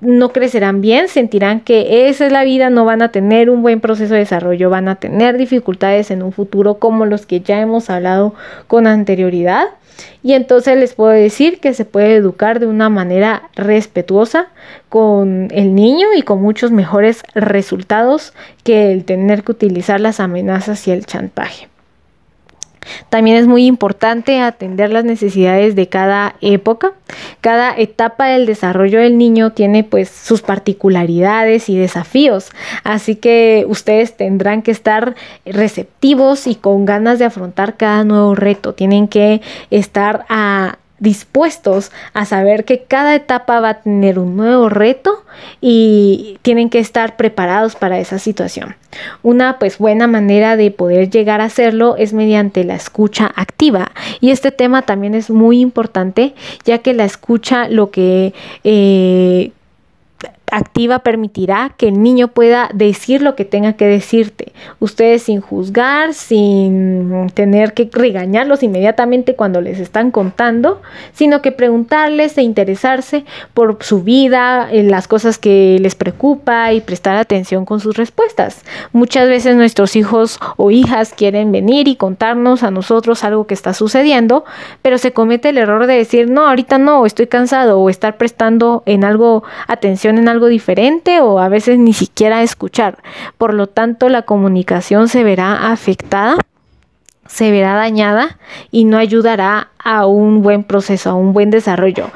No crecerán bien, sentirán que esa es la vida, no van a tener un buen proceso de desarrollo, van a tener dificultades en un futuro como los que ya hemos hablado con anterioridad. Y entonces les puedo decir que se puede educar de una manera respetuosa con el niño y con muchos mejores resultados que el tener que utilizar las amenazas y el chantaje. También es muy importante atender las necesidades de cada época. Cada etapa del desarrollo del niño tiene pues sus particularidades y desafíos. Así que ustedes tendrán que estar receptivos y con ganas de afrontar cada nuevo reto. Tienen que estar a, dispuestos a saber que cada etapa va a tener un nuevo reto y tienen que estar preparados para esa situación. Una pues buena manera de poder llegar a hacerlo es mediante la escucha activa y este tema también es muy importante ya que la escucha lo que eh, activa permitirá que el niño pueda decir lo que tenga que decirte. Ustedes sin juzgar, sin tener que regañarlos inmediatamente cuando les están contando, sino que preguntarles e interesarse por su vida, en las cosas que les preocupa y prestar atención con sus respuestas. Muchas veces nuestros hijos o hijas quieren venir y contarnos a nosotros algo que está sucediendo, pero se comete el error de decir, no, ahorita no, estoy cansado o estar prestando en algo atención en algo diferente o a veces ni siquiera escuchar. Por lo tanto, la comunicación se verá afectada se verá dañada y no ayudará a un buen proceso, a un buen desarrollo.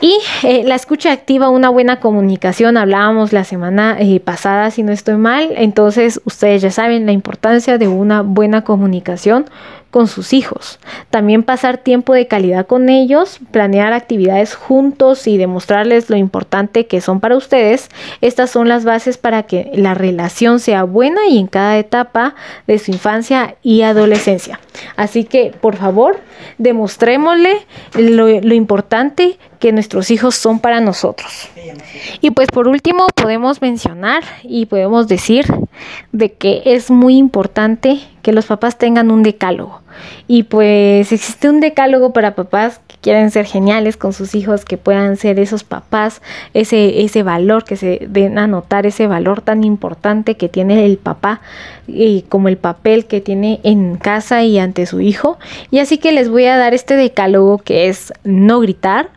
Y eh, la escucha activa, una buena comunicación, hablábamos la semana eh, pasada, si no estoy mal, entonces ustedes ya saben la importancia de una buena comunicación con sus hijos. También pasar tiempo de calidad con ellos, planear actividades juntos y demostrarles lo importante que son para ustedes. Estas son las bases para que la relación sea buena y en cada etapa de su infancia y adolescencia. Así que, por favor, demostrémosle lo, lo importante que nuestros hijos son para nosotros. Y pues por último podemos mencionar y podemos decir de que es muy importante que los papás tengan un decálogo. Y pues existe un decálogo para papás que quieren ser geniales con sus hijos, que puedan ser esos papás, ese, ese valor, que se den a notar ese valor tan importante que tiene el papá y como el papel que tiene en casa y ante su hijo. Y así que les voy a dar este decálogo que es no gritar,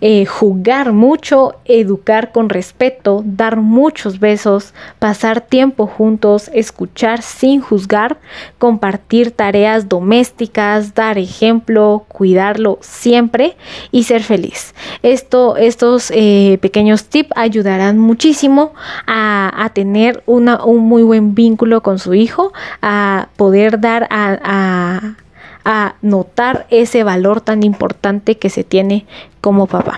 eh, jugar mucho, educar con respeto, dar muchos besos, pasar tiempo juntos, escuchar sin juzgar, compartir tareas domésticas, dar ejemplo, cuidarlo siempre y ser feliz. Esto, estos eh, pequeños tips ayudarán muchísimo a, tener un muy buen vínculo con su hijo, a poder dar a a notar ese valor tan importante que se tiene como papá.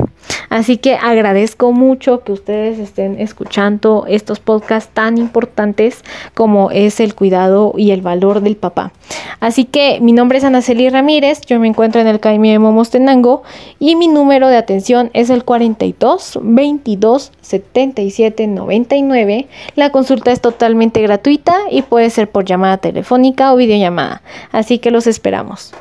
Así que agradezco mucho que ustedes estén escuchando estos podcasts tan importantes como es el cuidado y el valor del papá. Así que mi nombre es Anaceli Ramírez, yo me encuentro en el CAIMI de Momostenango y mi número de atención es el 42 22 77 99. La consulta es totalmente gratuita y puede ser por llamada telefónica o videollamada. Así que los esperamos.